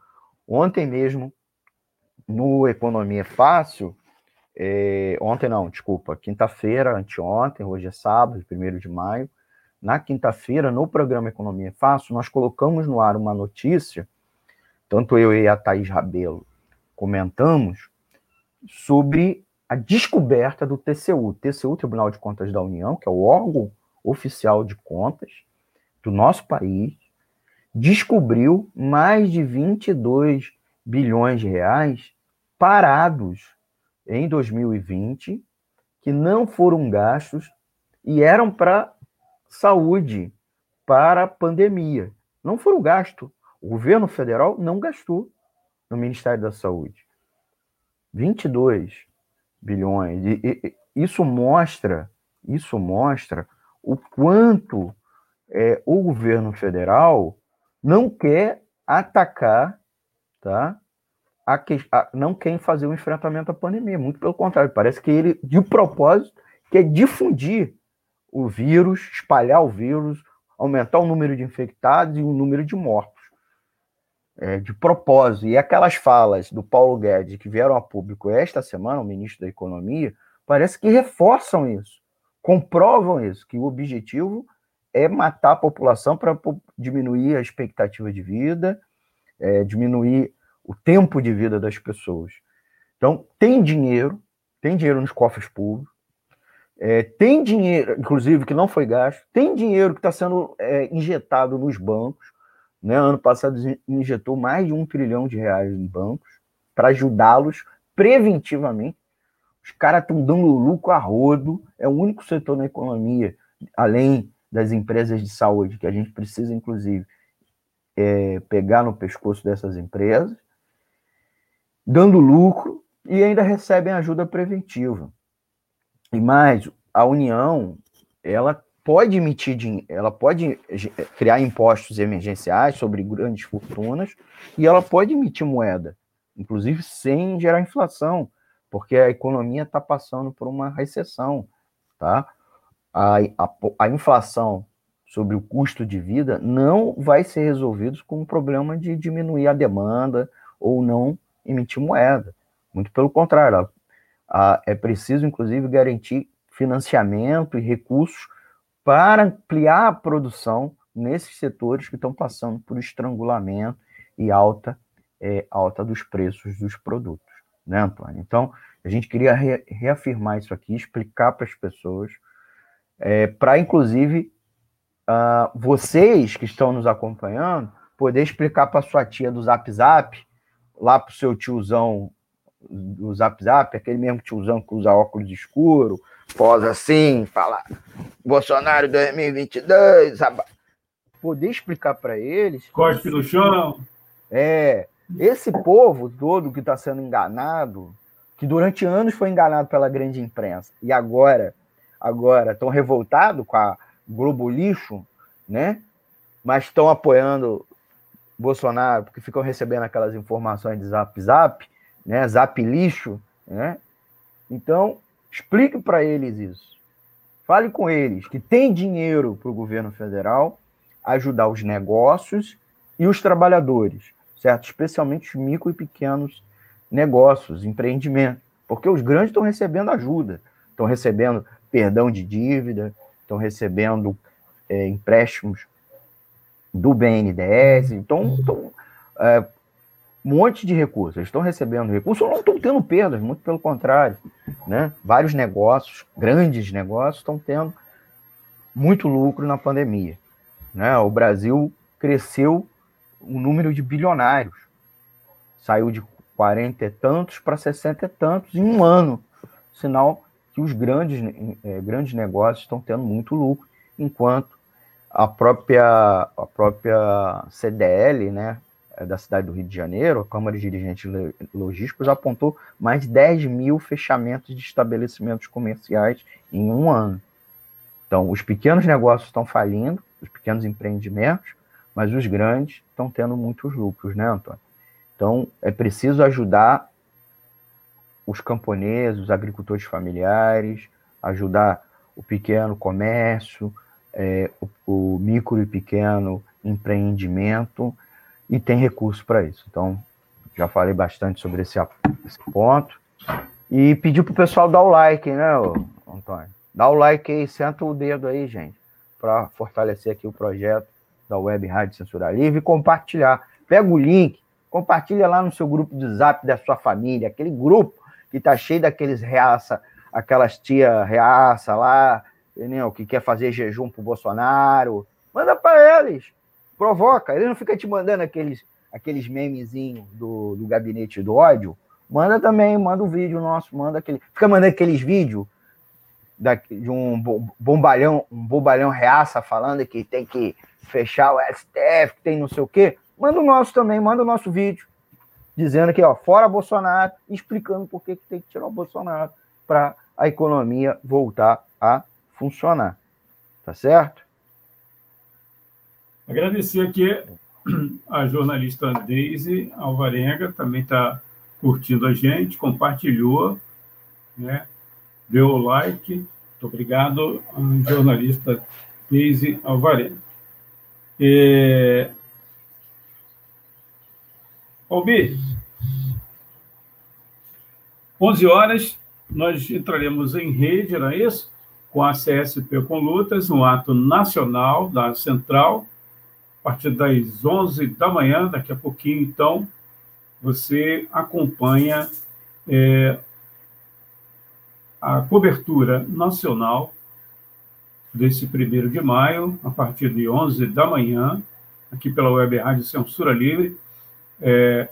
Speaker 2: ontem mesmo, no Economia Fácil, é, ontem não, desculpa, quinta-feira, anteontem, hoje é sábado, 1 de maio, na quinta-feira, no programa Economia Fácil, nós colocamos no ar uma notícia, tanto eu e a Thaís Rabelo comentamos, sobre a descoberta do TCU, TCU, Tribunal de Contas da União, que é o órgão oficial de contas do nosso país, descobriu mais de 22 bilhões de reais parados em 2020 que não foram gastos e eram para saúde, para pandemia. Não foram gastos. O governo federal não gastou no Ministério da Saúde. 22 bilhões. E, e, isso mostra, isso mostra o quanto é, o governo federal não quer atacar, tá? A a, não quer fazer o um enfrentamento à pandemia. Muito pelo contrário, parece que ele, de propósito, quer difundir o vírus, espalhar o vírus, aumentar o número de infectados e o número de mortos. É, de propósito. E aquelas falas do Paulo Guedes que vieram a público esta semana, o ministro da Economia, parece que reforçam isso, comprovam isso, que o objetivo é matar a população para diminuir a expectativa de vida, é, diminuir o tempo de vida das pessoas. Então, tem dinheiro, tem dinheiro nos cofres públicos, é, tem dinheiro, inclusive, que não foi gasto, tem dinheiro que está sendo é, injetado nos bancos. Né? Ano passado injetou mais de um trilhão de reais em bancos para ajudá-los preventivamente. Os caras estão dando lucro a rodo, é o único setor na economia, além das empresas de saúde, que a gente precisa, inclusive, é, pegar no pescoço dessas empresas, dando lucro e ainda recebem ajuda preventiva. E mais, a União, ela pode emitir, ela pode criar impostos emergenciais sobre grandes fortunas e ela pode emitir moeda, inclusive sem gerar inflação, porque a economia está passando por uma recessão, tá? A, a, a, inflação sobre o custo de vida não vai ser resolvido com o problema de diminuir a demanda ou não emitir moeda. Muito pelo contrário, ah, é preciso, inclusive, garantir financiamento e recursos para ampliar a produção nesses setores que estão passando por estrangulamento e alta, é, alta dos preços dos produtos, né, Antônio? Então, a gente queria re reafirmar isso aqui, explicar para as pessoas, é, para, inclusive, uh, vocês que estão nos acompanhando, poder explicar para sua tia do Zap Zap, lá para o seu tiozão do Zap Zap, aquele mesmo tiozão que usa óculos escuro, posa assim, fala Bolsonaro 2022, poder explicar para eles.
Speaker 3: Cospe no chão.
Speaker 2: É, esse povo todo que está sendo enganado, que durante anos foi enganado pela grande imprensa e agora agora estão revoltados com a Globo lixo, né? Mas estão apoiando Bolsonaro porque ficam recebendo aquelas informações de Zap Zap né? Zap lixo, né? Então, explique para eles isso. Fale com eles que tem dinheiro para o governo federal ajudar os negócios e os trabalhadores, certo? Especialmente os micro e pequenos negócios, empreendimentos, porque os grandes estão recebendo ajuda, estão recebendo perdão de dívida, estão recebendo é, empréstimos do BNDES, então estão é, monte de recursos. Eles estão recebendo recursos ou não estão tendo perdas, muito pelo contrário. Né? Vários negócios, grandes negócios, estão tendo muito lucro na pandemia. Né? O Brasil cresceu o número de bilionários. Saiu de 40 e tantos para 60 e tantos em um ano. Sinal que os grandes, é, grandes negócios estão tendo muito lucro, enquanto a própria, a própria CDL, né, é, da cidade do Rio de Janeiro, a Câmara de Dirigentes Logísticos apontou mais de 10 mil fechamentos de estabelecimentos comerciais em um ano. Então, os pequenos negócios estão falindo, os pequenos empreendimentos, mas os grandes estão tendo muitos lucros, né, Antônio? Então, é preciso ajudar os camponeses, os agricultores familiares, ajudar o pequeno comércio, é, o, o micro e pequeno empreendimento, e tem recurso para isso. Então, já falei bastante sobre esse, esse ponto. E pedi para o pessoal dar o like, né, Antônio? Dá o like aí, senta o dedo aí, gente, para fortalecer aqui o projeto da Web Rádio Censura Livre e compartilhar. Pega o link, compartilha lá no seu grupo de zap da sua família, aquele grupo que tá cheio daqueles reaça, aquelas tia reaça lá, entendeu? que quer fazer jejum pro Bolsonaro. Manda para eles provoca. Ele não fica te mandando aqueles, aqueles memezinhos do, do gabinete do ódio. Manda também, manda um vídeo nosso, manda aquele. Fica mandando aqueles vídeos de um bombalhão, um bombalhão reaça falando que tem que fechar o STF, que tem não sei o quê. Manda o nosso também, manda o nosso vídeo dizendo que, ó, fora Bolsonaro, explicando por que tem que tirar o Bolsonaro para a economia voltar a funcionar. Tá certo?
Speaker 3: Agradecer aqui a jornalista Deise Alvarenga, também está curtindo a gente, compartilhou, né? deu o like. Muito obrigado, jornalista Deise Alvarenga. É, Albi, 11 horas, nós entraremos em rede, não é isso? Com a CSP com lutas, um ato nacional da Central, a partir das 11 da manhã, daqui a pouquinho, então, você acompanha é, a cobertura nacional desse primeiro de maio, a partir de 11 da manhã, aqui pela Web Rádio Censura Livre, é,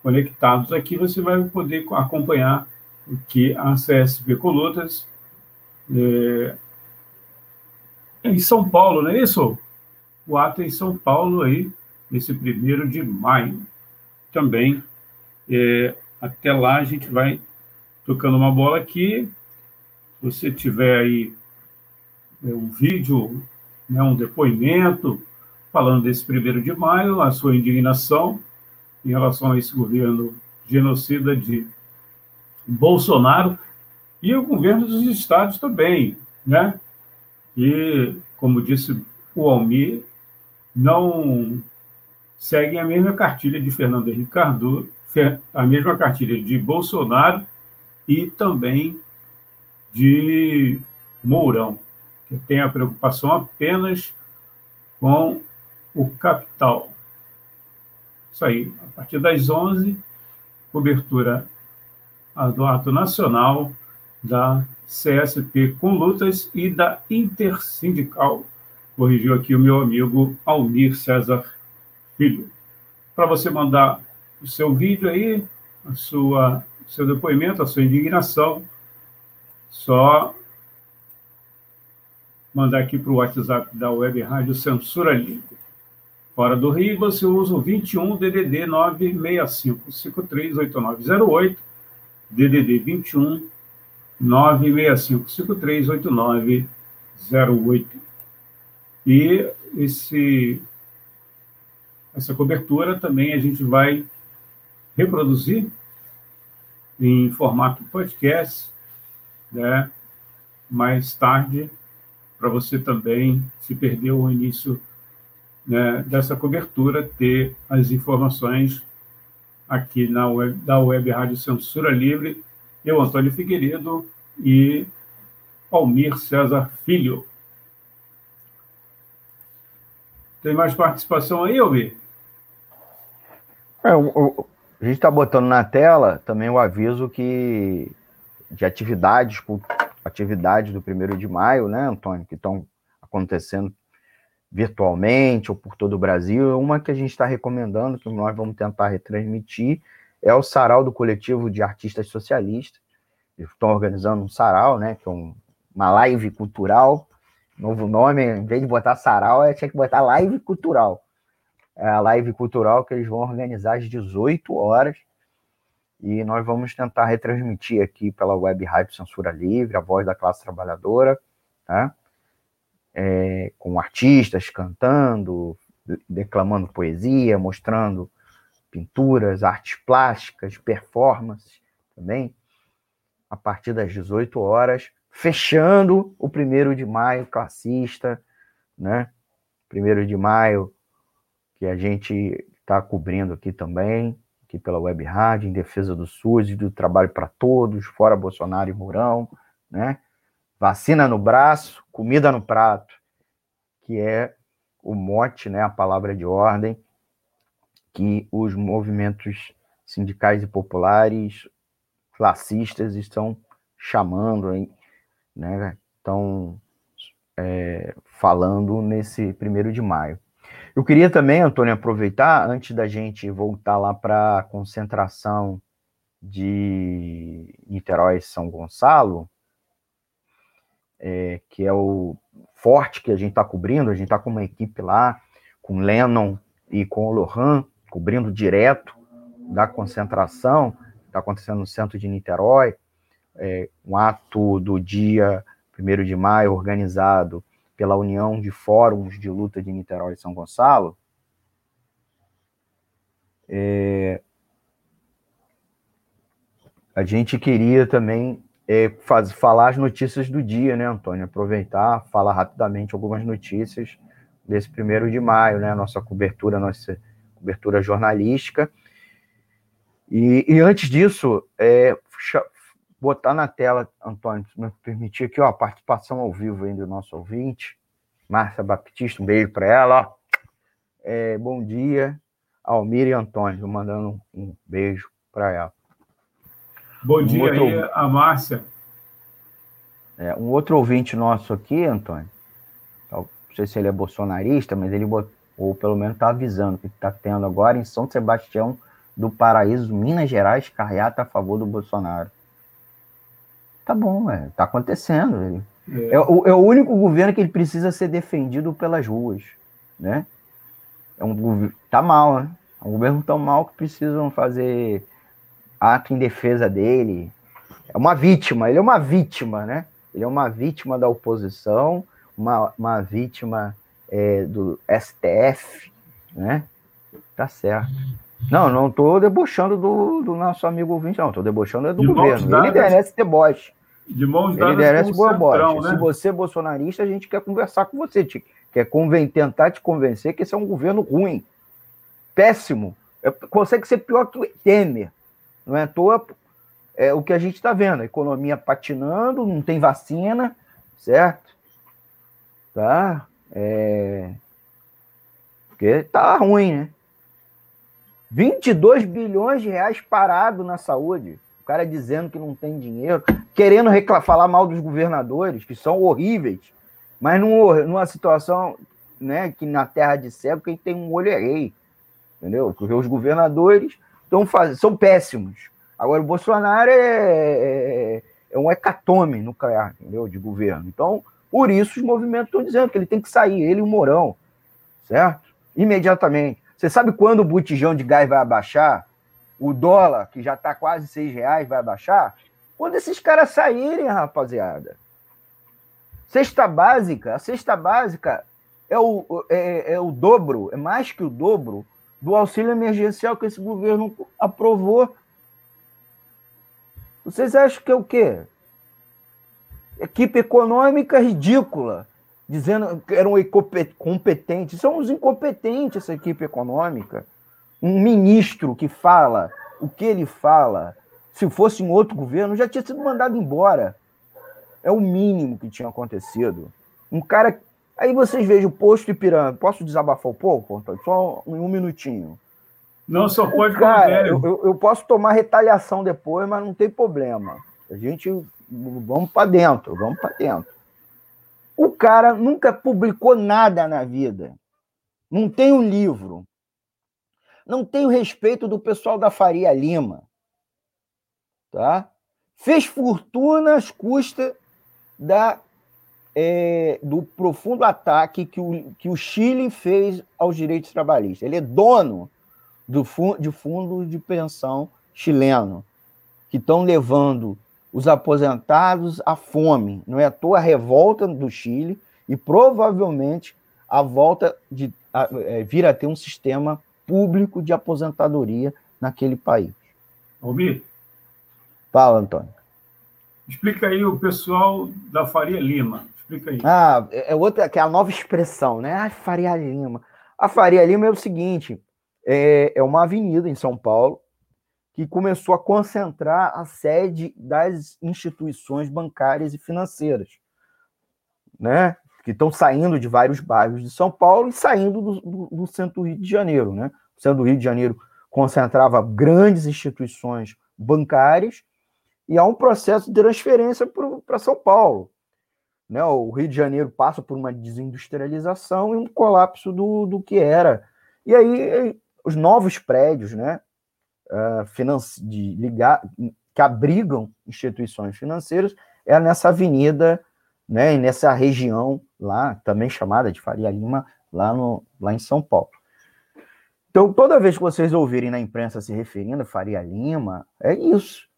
Speaker 3: conectados aqui, você vai poder acompanhar o que a CSP Colutas é, em São Paulo, não é isso? O ato é em São Paulo aí, nesse primeiro de maio. Também, é, até lá a gente vai tocando uma bola aqui. Se você tiver aí é, um vídeo, né, um depoimento falando desse primeiro de maio, a sua indignação, em relação a esse governo genocida de Bolsonaro e o governo dos estados também, né? E, como disse o Almir, não seguem a mesma cartilha de Fernando Henrique Cardoso, a mesma cartilha de Bolsonaro e também de Mourão, que tem a preocupação apenas com o capital. Isso aí, a partir das 11, cobertura do ato nacional da CSP com lutas e da Intersindical. Corrigiu aqui o meu amigo Almir César Filho. Para você mandar o seu vídeo aí, a sua, seu depoimento, a sua indignação, só mandar aqui para o WhatsApp da Web Rádio Censura Livre. Fora do Rio, você usa o 21 DDD 965 538908, DDD 21 965 538908. E esse, essa cobertura também a gente vai reproduzir em formato podcast, né? mais tarde, para você também, se perdeu o início né, dessa cobertura, ter as informações aqui na web, da Web Rádio Censura Livre, eu, Antônio Figueiredo e Almir César Filho. Tem mais participação aí, Almir?
Speaker 2: É, o, o, a gente está botando na tela também o aviso que de atividades, atividades do primeiro de maio, né, Antônio, que estão acontecendo virtualmente ou por todo o Brasil. Uma que a gente está recomendando, que nós vamos tentar retransmitir, é o Sarau do Coletivo de Artistas Socialistas. Eles estão organizando um sarau, né, que é um, uma live cultural. Novo nome, em vez de botar sarau, é, tinha que botar live cultural. É a live cultural que eles vão organizar às 18 horas. E nós vamos tentar retransmitir aqui pela web Rádio Censura Livre, a voz da classe trabalhadora, tá? é, com artistas cantando, declamando poesia, mostrando pinturas, artes plásticas, performances também, a partir das 18 horas, fechando o primeiro de maio classista, né? Primeiro de maio que a gente está cobrindo aqui também, aqui pela Web Rádio, em defesa do SUS e do trabalho para todos, fora Bolsonaro e Mourão, né? Vacina no braço, comida no prato, que é o mote, né, a palavra de ordem que os movimentos sindicais e populares classistas estão chamando, né, estão é, falando nesse primeiro de maio. Eu queria também, Antônio, aproveitar, antes da gente voltar lá para a concentração de Niterói e São Gonçalo, é, que é o forte que a gente está cobrindo, a gente está com uma equipe lá, com Lennon e com o Lohan, cobrindo direto da concentração, está acontecendo no centro de Niterói, é, um ato do dia 1 de maio organizado pela União de Fóruns de Luta de Niterói e São Gonçalo, é, a gente queria também é, faz, falar as notícias do dia, né, Antônio? Aproveitar, falar rapidamente algumas notícias desse primeiro de maio, né? Nossa cobertura, nossa cobertura jornalística. E, e antes disso, é, botar na tela, Antônio, se me permitir aqui, ó, a participação ao vivo aí do nosso ouvinte, Márcia Baptista, um beijo para ela, ó. É, bom dia, Almir e Antônio, mandando um beijo para ela.
Speaker 3: Bom um dia outro... aí, a Márcia.
Speaker 2: É, um outro ouvinte nosso aqui, Antônio, não sei se ele é bolsonarista, mas ele, ou pelo menos está avisando que está tendo agora em São Sebastião do Paraíso, Minas Gerais, carreata a favor do Bolsonaro. Tá bom, é, tá acontecendo. É. É, o, é o único governo que ele precisa ser defendido pelas ruas, né? É um tá mal, né? É um governo tão mal que precisam fazer ato em defesa dele. É uma vítima, ele é uma vítima, né? Ele é uma vítima da oposição, uma, uma vítima é, do STF, né? Tá certo. Não, não estou debochando do, do, nosso amigo ouvinte, não. Estou debochando é do de governo. Ele merece deboche.
Speaker 3: De mãos dadas
Speaker 2: Ele merece boa bote. Né? Se você é bolsonarista, a gente quer conversar com você, te, quer conven tentar te convencer que esse é um governo ruim, péssimo. É, consegue ser pior que o Temer. Não é à toa é, o que a gente está vendo. A economia patinando, não tem vacina, certo? Tá? É... Porque tá ruim, né? 22 bilhões de reais parado na saúde. O cara dizendo que não tem dinheiro, querendo falar mal dos governadores, que são horríveis, mas num, numa situação né, que na terra de cego quem tem um olho é rei. Entendeu? Porque os governadores estão faz... são péssimos. Agora, o Bolsonaro é, é, é um hecatome nuclear, entendeu? De governo. Então, por isso os movimentos estão dizendo que ele tem que sair, ele e o Mourão, certo? Imediatamente. Você sabe quando o botijão de gás vai abaixar? O dólar, que já está quase seis reais, vai abaixar? Quando esses caras saírem, rapaziada. Cesta básica, a cesta básica é o, é, é o dobro, é mais que o dobro do auxílio emergencial que esse governo aprovou. Vocês acham que é o quê? Equipe econômica ridícula dizendo que eram incompetentes. São os incompetentes, essa equipe econômica. Um ministro que fala o que ele fala, se fosse em outro governo, já tinha sido mandado embora. É o mínimo que tinha acontecido. Um cara. Aí vocês vejam o posto Ipiranga. Posso desabafar um pouco, Antônio? Só um minutinho.
Speaker 3: Não, só pode
Speaker 2: cara, eu, eu, eu, posso tomar retaliação depois, mas não tem problema. A gente vamos para dentro, vamos para dentro. O cara nunca publicou nada na vida. Não tem um livro. Não tem o respeito do pessoal da Faria Lima. Tá? Fez fortuna às custas da, é, do profundo ataque que o, que o Chile fez aos direitos trabalhistas. Ele é dono do, de fundos de pensão chileno, que estão levando os aposentados à fome. Não é à toa a revolta do Chile e provavelmente a volta de a, é, vir a ter um sistema público de aposentadoria naquele país.
Speaker 3: Almir?
Speaker 2: Fala, Antônio.
Speaker 3: Explica aí o pessoal da Faria Lima. Explica aí.
Speaker 2: Ah, é, é outra, que é a nova expressão, né? Ah, Faria Lima. A Faria Lima é o seguinte: é, é uma avenida em São Paulo que começou a concentrar a sede das instituições bancárias e financeiras, né? que estão saindo de vários bairros de São Paulo e saindo do, do, do centro do Rio de Janeiro. Né? O centro do Rio de Janeiro concentrava grandes instituições bancárias e há um processo de transferência para São Paulo. né? O Rio de Janeiro passa por uma desindustrialização e um colapso do, do que era. E aí os novos prédios, né? Uh, de ligar, que abrigam instituições financeiras é nessa avenida, né? Nessa região lá, também chamada de Faria Lima, lá, no, lá em São Paulo. Então, toda vez que vocês ouvirem na imprensa se referindo a Faria Lima, é isso.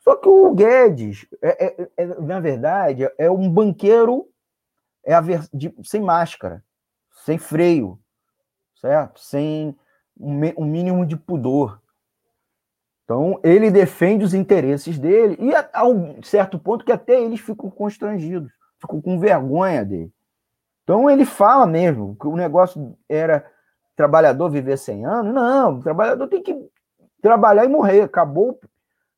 Speaker 2: Só que o Guedes, é, é, é, na verdade, é um banqueiro é de, sem máscara, sem freio, certo? Sem um, um, mínimo de pudor. Então, ele defende os interesses dele, e a, a um certo ponto que até eles ficam constrangidos, ficam com vergonha dele. Então, ele fala mesmo que o negócio era trabalhador viver 100 anos. Não, o trabalhador tem que trabalhar e morrer. Acabou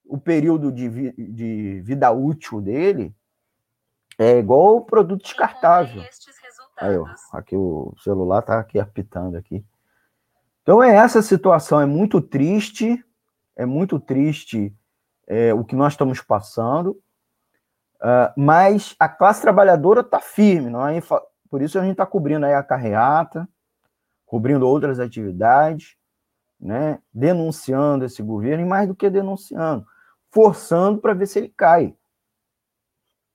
Speaker 2: o período de, vi, de vida útil dele. É igual o produto descartável. Aí, ó, aqui o celular tá aqui apitando aqui. Então é essa situação, é muito triste, é muito triste é, o que nós estamos passando, uh, mas a classe trabalhadora está firme, não é? por isso a gente está cobrindo a carreata, cobrindo outras atividades, né, denunciando esse governo, e mais do que denunciando, forçando para ver se ele cai.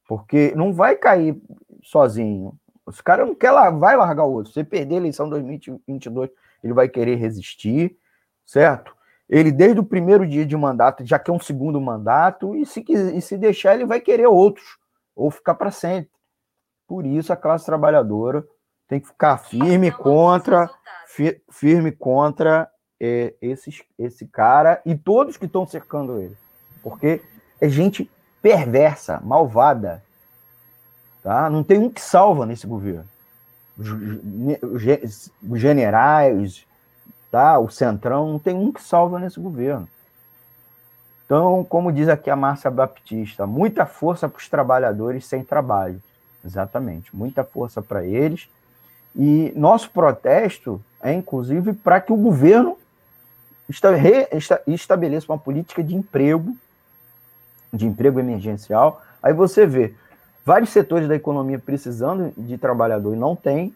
Speaker 2: Porque não vai cair sozinho. Os caras não quer lá, vai largar o outro. Se perder a eleição 2022, ele vai querer resistir, certo? Ele, desde o primeiro dia de mandato, já quer um segundo mandato, e se, e se deixar, ele vai querer outros, ou ficar para sempre. Por isso, a classe trabalhadora tem que ficar firme contra firme contra é, esse, esse cara e todos que estão cercando ele. Porque é gente perversa, malvada. Tá? Não tem um que salva nesse governo. Os generais, tá? o centrão, não tem um que salva nesse governo. Então, como diz aqui a Márcia Baptista, muita força para os trabalhadores sem trabalho. Exatamente, muita força para eles. E nosso protesto é, inclusive, para que o governo estabeleça uma política de emprego, de emprego emergencial. Aí você vê vários setores da economia precisando de trabalhador e não tem.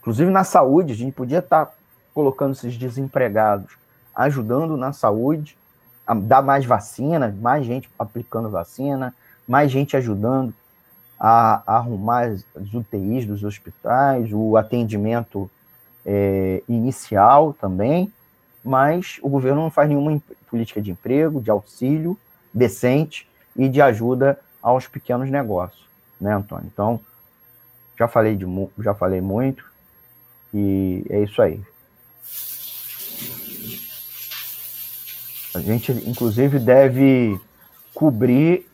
Speaker 2: Inclusive na saúde, a gente podia estar tá colocando esses desempregados, ajudando na saúde, a dar mais vacina, mais gente aplicando vacina, mais gente ajudando a, a arrumar as UTIs dos hospitais, o atendimento é, inicial também, mas o governo não faz nenhuma política de emprego, de auxílio decente e de ajuda aos pequenos negócios, né, Antônio? Então, já falei, de, já falei muito e é isso aí. A gente, inclusive, deve cobrir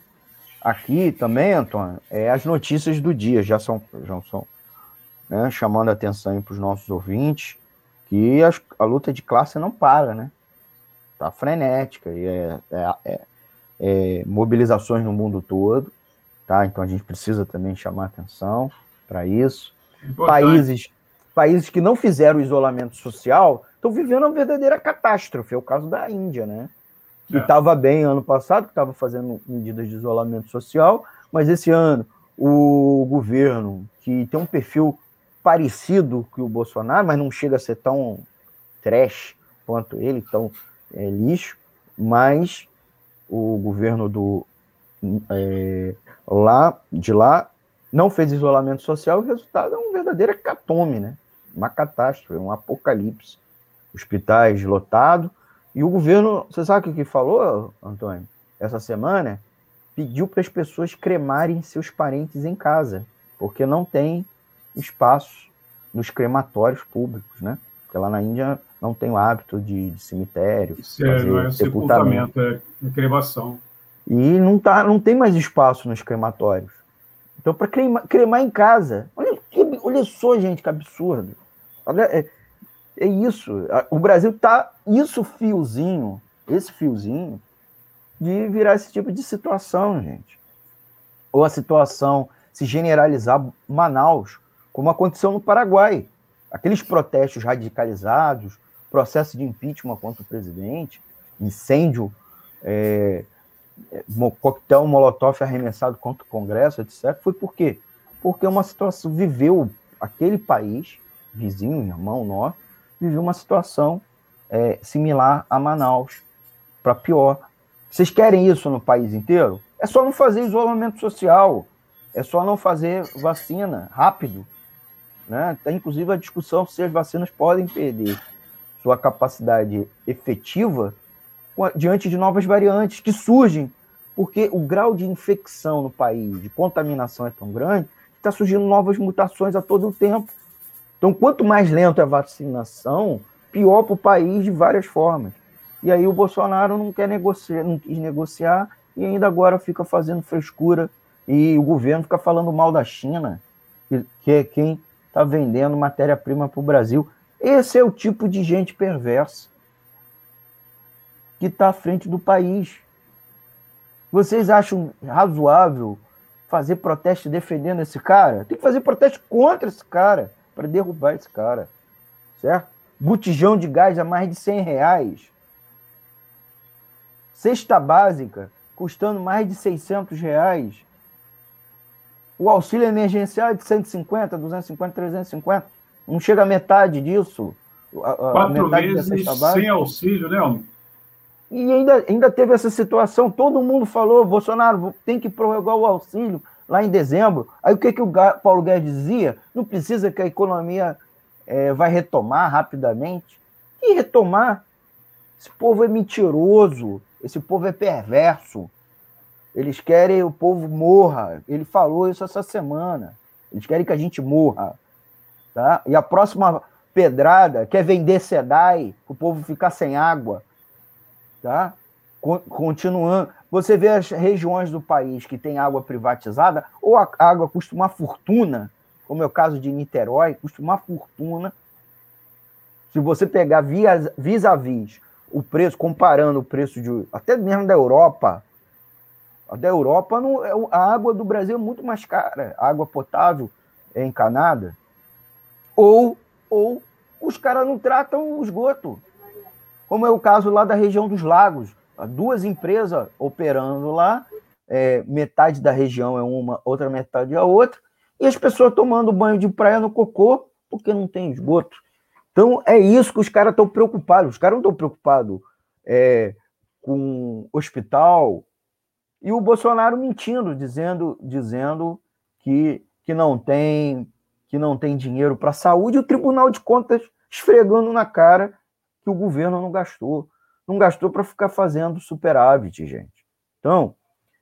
Speaker 2: aqui também, Antônio, é, as notícias do dia, já são, já são né, chamando a atenção para os nossos ouvintes, que a, a, luta de classe não para, né? Está frenética, e é, é, é, é, mobilizações no mundo todo, tá? Então a gente precisa também chamar atenção para isso. Países, países que não fizeram isolamento social estão vivendo uma verdadeira catástrofe, é o caso da Índia, né? Que estava é. bem ano passado, que estava fazendo medidas de isolamento social, mas esse ano o governo, que tem um perfil parecido que o Bolsonaro, mas não chega a ser tão trash quanto ele, tão é, lixo, mas o governo do é, lá de lá não fez isolamento social, o resultado é um verdadeiro catome, né? Uma catástrofe, um apocalipse. Hospitais lotados. E o governo, você sabe o que falou, Antônio? Essa semana pediu para as pessoas cremarem seus parentes em casa, porque não tem espaços nos crematórios públicos, né? Porque lá na Índia não tem o hábito de, de cemitério,
Speaker 3: Isso é, é sepultamento, é, é cremação.
Speaker 2: E não, tá, não tem mais espaço nos crematórios. Então, para cremar, cremar, em casa, olha, olha só, gente, que absurdo. Olha, é, é isso. O Brasil tá isso fiozinho, esse fiozinho, de virar esse tipo de situação, gente. Ou a situação se generalizar Manaus, como aconteceu no Paraguai. Aqueles protestos radicalizados, processo de impeachment contra o presidente, incêndio, é, coquetel molotov arremessado contra o Congresso, etc., foi por quê? porque uma situação viveu aquele país vizinho, irmão nosso, viveu uma situação é, similar a Manaus, para pior. Vocês querem isso no país inteiro? É só não fazer isolamento social, é só não fazer vacina rápido. Né? Tem inclusive a discussão se as vacinas podem perder sua capacidade efetiva diante de novas variantes que surgem, porque o grau de infecção no país, de contaminação é tão grande, está surgindo novas mutações a todo tempo. Então, quanto mais lento é a vacinação, pior para o país de várias formas. E aí o Bolsonaro não quer negociar, não quis negociar e ainda agora fica fazendo frescura e o governo fica falando mal da China, que é quem está vendendo matéria-prima para o Brasil. Esse é o tipo de gente perversa que está à frente do país. Vocês acham razoável fazer protesto defendendo esse cara? Tem que fazer protesto contra esse cara, para derrubar esse cara. Certo? Botijão de gás a mais de 100 reais. Cesta básica custando mais de 600 reais. O auxílio emergencial é de 150, 250, 350. Não chega a metade disso.
Speaker 3: A, a Quatro meses sem auxílio, né,
Speaker 2: E ainda, ainda teve essa situação, todo mundo falou, Bolsonaro tem que prorrogar o auxílio lá em dezembro. Aí o que, que o Paulo Guedes dizia? Não precisa que a economia é, vai retomar rapidamente. E retomar? Esse povo é mentiroso, esse povo é perverso. Eles querem o povo morra. Ele falou isso essa semana. Eles querem que a gente morra. Tá? E a próxima pedrada quer vender SEDAI, o povo ficar sem água. Tá? Continuando. Você vê as regiões do país que tem água privatizada, ou a água custa uma fortuna, como é o caso de Niterói, custa uma fortuna. Se você pegar via, vis a vis o preço, comparando o preço de até mesmo da Europa, a da Europa, não, é a água do Brasil é muito mais cara, a água potável é encanada. Ou, ou os caras não tratam o esgoto, como é o caso lá da região dos lagos. Duas empresas operando lá, é, metade da região é uma, outra metade é a outra, e as pessoas tomando banho de praia no cocô porque não tem esgoto. Então é isso que os caras estão preocupados. Os caras não estão preocupados é, com hospital, e o Bolsonaro mentindo, dizendo, dizendo que, que não tem que não tem dinheiro para a saúde, e o Tribunal de Contas esfregando na cara que o governo não gastou. Não gastou para ficar fazendo superávit, gente. Então,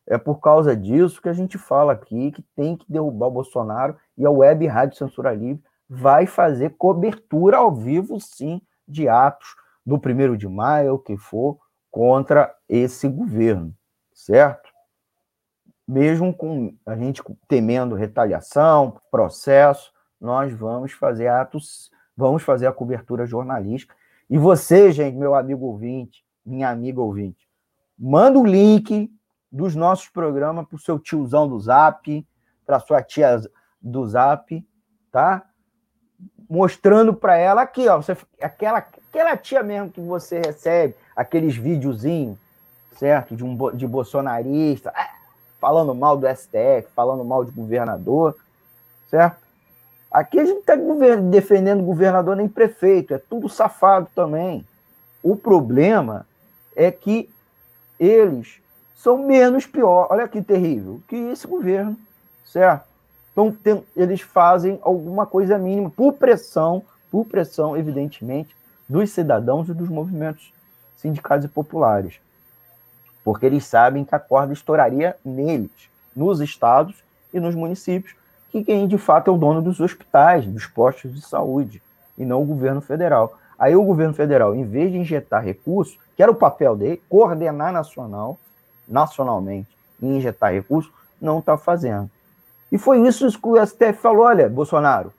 Speaker 2: é por causa disso que a gente fala aqui que tem que derrubar o Bolsonaro e a Web Rádio Censura Livre vai fazer cobertura ao vivo, sim, de atos do primeiro de maio, o que for, contra esse governo, certo? mesmo com a gente temendo retaliação, processo, nós vamos fazer atos, vamos fazer a cobertura jornalística. E você, gente, meu amigo ouvinte, minha amiga ouvinte, manda o link dos nossos programas para o seu tiozão do Zap, para sua tia do Zap, tá? Mostrando para ela aqui, ó, você, aquela, aquela tia mesmo que você recebe, aqueles videozinhos, certo? De um de bolsonarista. Ah, falando mal do STF, falando mal de governador, certo? Aqui a gente está defendendo governador nem prefeito, é tudo safado também. O problema é que eles são menos pior, olha que terrível, que esse governo, certo? Então tem, eles fazem alguma coisa mínima por pressão, por pressão, evidentemente, dos cidadãos e dos movimentos sindicais e populares porque eles sabem que a corda estouraria neles, nos estados e nos municípios, que quem de fato é o dono dos hospitais, dos postos de saúde, e não o governo federal. Aí o governo federal, em vez de injetar recursos, que era o papel dele, coordenar nacional, nacionalmente, e injetar recursos, não está fazendo. E foi isso que o STF falou: olha, Bolsonaro,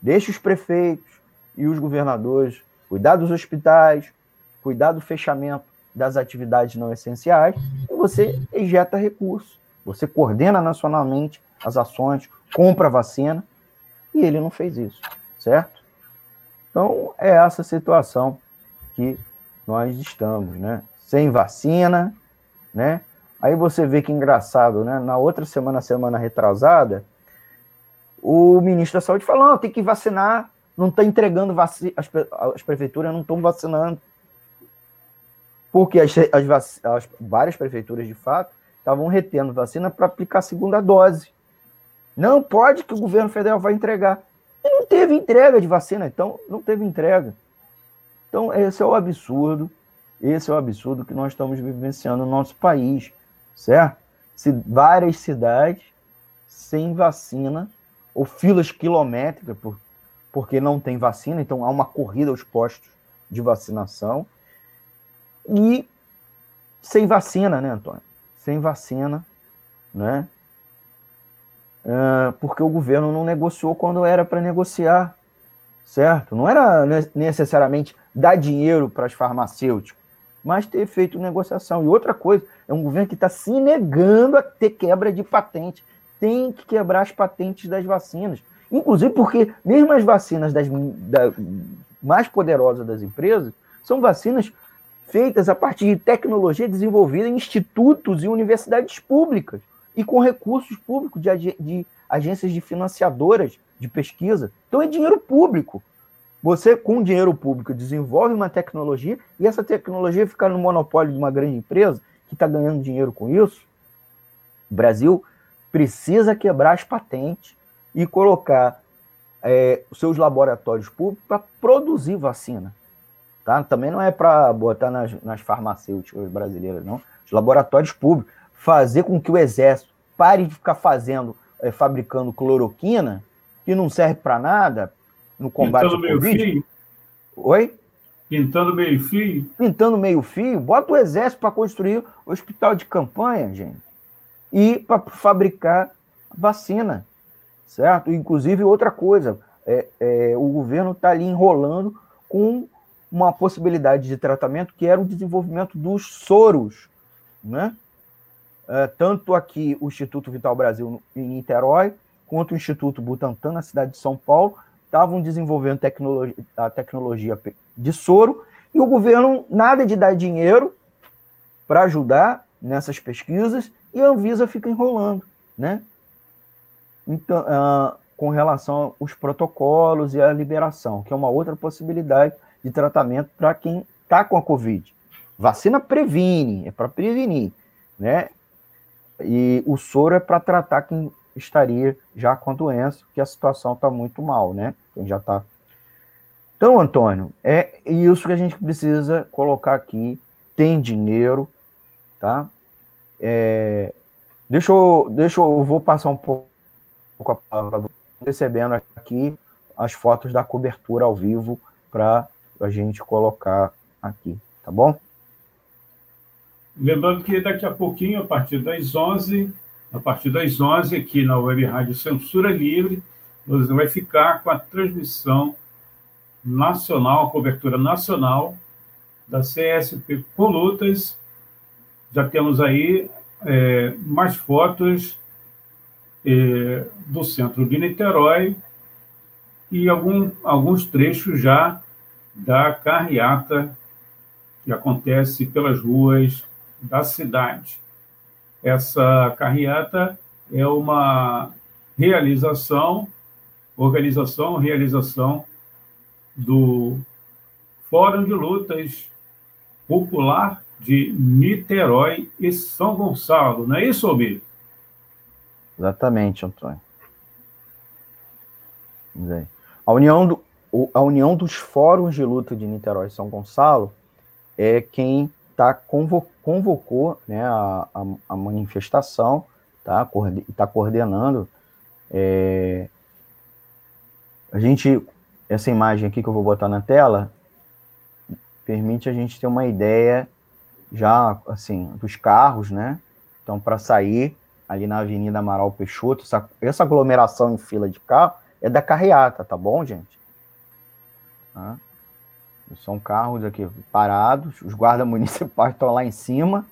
Speaker 2: deixa os prefeitos e os governadores cuidar dos hospitais, cuidar do fechamento das atividades não essenciais e você ejeta recursos. Você coordena nacionalmente as ações, compra vacina e ele não fez isso, certo? Então é essa situação que nós estamos, né? Sem vacina, né? Aí você vê que engraçado, né? Na outra semana, semana retrasada, o ministro da Saúde falou: tem que vacinar, não está entregando vacina, as, as prefeituras não estão vacinando. Porque as, as, as, várias prefeituras, de fato, estavam retendo vacina para aplicar a segunda dose. Não pode que o governo federal vai entregar. E não teve entrega de vacina, então não teve entrega. Então, esse é o absurdo, esse é o absurdo que nós estamos vivenciando no nosso país, certo? Se várias cidades sem vacina, ou filas quilométricas, por, porque não tem vacina, então há uma corrida aos postos de vacinação, e sem vacina, né, Antônio? Sem vacina, né? Uh, porque o governo não negociou quando era para negociar, certo? Não era necessariamente dar dinheiro para as farmacêuticas, mas ter feito negociação. E outra coisa, é um governo que está se negando a ter quebra de patente. Tem que quebrar as patentes das vacinas. Inclusive porque mesmo as vacinas das, da, mais poderosas das empresas são vacinas feitas a partir de tecnologia desenvolvida em institutos e universidades públicas e com recursos públicos de, ag de agências de financiadoras de pesquisa. Então é dinheiro público. Você, com dinheiro público, desenvolve uma tecnologia e essa tecnologia fica no monopólio de uma grande empresa que está ganhando dinheiro com isso. O Brasil precisa quebrar as patentes e colocar é, seus laboratórios públicos para produzir vacina. Tá? Também não é para botar nas, nas farmacêuticas brasileiras, não. Os laboratórios públicos. Fazer com que o exército pare de ficar fazendo, é, fabricando cloroquina, que não serve para nada no combate
Speaker 3: Pintando meio Covid. Fio.
Speaker 2: Oi?
Speaker 3: Pintando meio fio.
Speaker 2: Pintando meio fio. Bota o exército para construir o hospital de campanha, gente. E para fabricar vacina. Certo? Inclusive, outra coisa. É, é, o governo está ali enrolando com uma possibilidade de tratamento que era o desenvolvimento dos soros, né? É, tanto aqui o Instituto Vital Brasil em Niterói, quanto o Instituto Butantan na cidade de São Paulo, estavam desenvolvendo tecnologia, a tecnologia de soro, e o governo nada de dar dinheiro para ajudar nessas pesquisas, e a Anvisa fica enrolando, né? Então, uh, com relação aos protocolos e a liberação, que é uma outra possibilidade de tratamento para quem está com a Covid. Vacina previne, é para prevenir, né? E o soro é para tratar quem estaria já com a doença, que a situação está muito mal, né? Quem já está. Então, Antônio, é isso que a gente precisa colocar aqui. Tem dinheiro, tá? É, deixa eu, deixa eu, vou passar um pouco a palavra, recebendo aqui as fotos da cobertura ao vivo para a gente colocar aqui, tá bom?
Speaker 3: Lembrando que daqui a pouquinho, a partir das 11, a partir das 11, aqui na Web Rádio Censura Livre, você vai ficar com a transmissão nacional, a cobertura nacional da CSP Colutas. Já temos aí é, mais fotos é, do centro de Niterói e algum, alguns trechos já da carreata que acontece pelas ruas da cidade. Essa carreata é uma realização, organização, realização do Fórum de Lutas Popular de Niterói e São Gonçalo, não é isso, Almir?
Speaker 2: Exatamente, Antônio. A união, do, a união dos fóruns de luta de Niterói e São Gonçalo é quem tá, convo, convocou né, a, a, a manifestação, tá, está coordenando. É, a gente, essa imagem aqui que eu vou botar na tela, permite a gente ter uma ideia já, assim, dos carros, né? Então, para sair ali na Avenida Amaral Peixoto, essa, essa aglomeração em fila de carro é da carreata, tá bom, gente? Tá? São carros aqui parados, os guardas municipais estão lá em cima,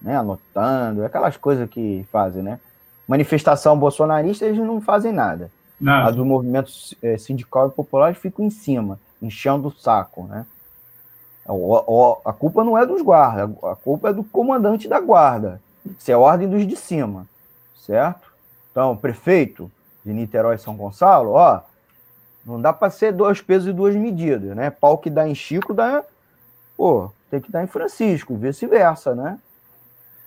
Speaker 2: né, anotando, aquelas coisas que fazem, né? Manifestação bolsonarista, eles não fazem nada. Não. A do movimento é, sindical e popular ficam em cima, enchendo o saco, né? A culpa não é dos guardas, a culpa é do comandante da guarda. Isso é ordem dos de cima, certo? Então, prefeito, de Niterói e São Gonçalo, ó, não dá para ser dois pesos e duas medidas, né? Pau que dá em Chico dá, pô, tem que dar em Francisco, vice-versa, né?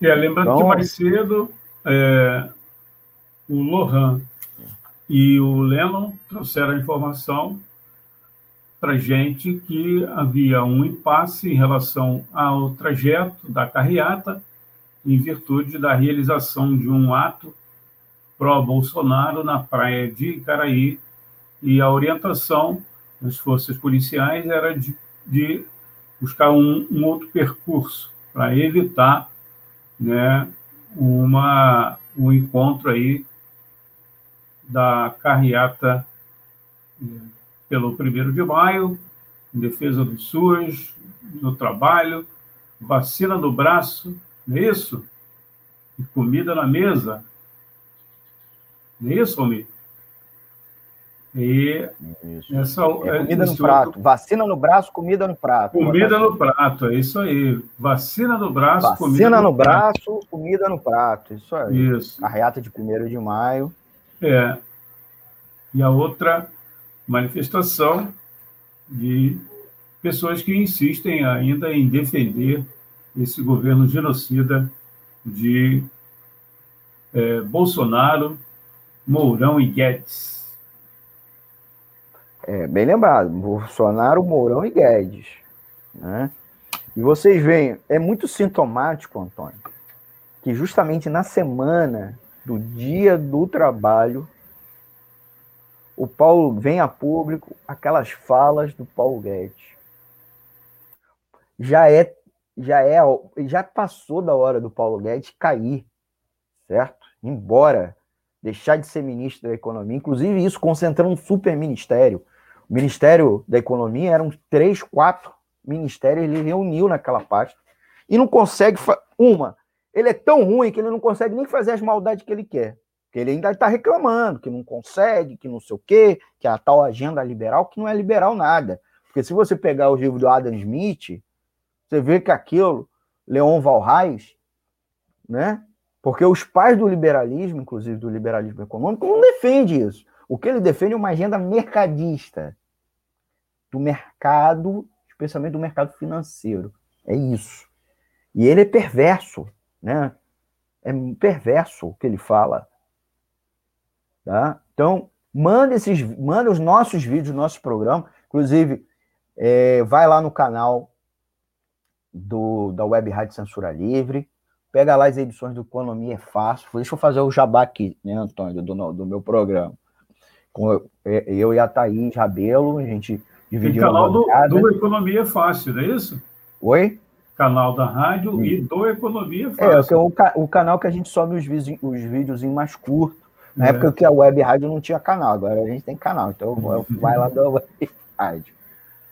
Speaker 3: É, lembrando então, que mais cedo é, o Lohan e o Lennon trouxeram a informação para gente que havia um impasse em relação ao trajeto da carreata em virtude da realização de um ato pró-Bolsonaro na praia de Icaraí e a orientação das forças policiais era de, de buscar um, um, outro percurso para evitar né, uma, um encontro aí da carreata eh, pelo primeiro de maio, em defesa do SUS, do trabalho, vacina no braço, não é isso? E comida na mesa. Não é isso, Almir?
Speaker 2: E. Essa, é comida no prato. Vacina no braço, comida no prato.
Speaker 3: Comida no prato, é isso aí. Vacina no braço,
Speaker 2: Vacina comida no, no braço, prato. comida no prato. Isso aí. Isso. Carreata de 1 de maio.
Speaker 3: É. E a outra manifestação de pessoas que insistem ainda em defender esse governo genocida de é, Bolsonaro, Mourão e Guedes.
Speaker 2: É, bem lembrado, Bolsonaro, Mourão e Guedes. Né? E vocês veem, é muito sintomático, Antônio, que justamente na semana do dia do trabalho, o Paulo vem a público aquelas falas do Paulo Guedes. Já é, já é, já passou da hora do Paulo Guedes cair, certo? Embora deixar de ser ministro da Economia, inclusive isso concentrando um super ministério. O Ministério da Economia eram três, quatro ministérios, ele reuniu naquela pasta e não consegue. Uma, ele é tão ruim que ele não consegue nem fazer as maldades que ele quer. Porque ele ainda está reclamando que não consegue, que não sei o quê, que a tal agenda liberal, que não é liberal nada. Porque se você pegar o livro do Adam Smith, você vê que aquilo, Leon Valrais, né? Porque os pais do liberalismo, inclusive do liberalismo econômico, não defende isso. O que ele defende é uma agenda mercadista do mercado, especialmente do mercado financeiro. É isso. E ele é perverso, né? É perverso o que ele fala. Tá? Então, manda esses, manda os nossos vídeos, nosso programa. Inclusive, é, vai lá no canal do, da Web Rádio Censura Livre, pega lá as edições do Economia é Fácil. Deixa eu fazer o jabá aqui, né, Antônio, do, do meu programa. Com eu e a Thaís Rabelo, a gente
Speaker 3: dividiu o canal do, do, Economia é Fácil, não é isso?
Speaker 2: Oi?
Speaker 3: Canal da rádio Sim. e do Economia é Fácil.
Speaker 2: É, o, o canal que a gente sobe os vídeos, os vídeos em mais curto. Na é. época que a Web Rádio não tinha canal, agora a gente tem canal, então vai lá da Web Rádio.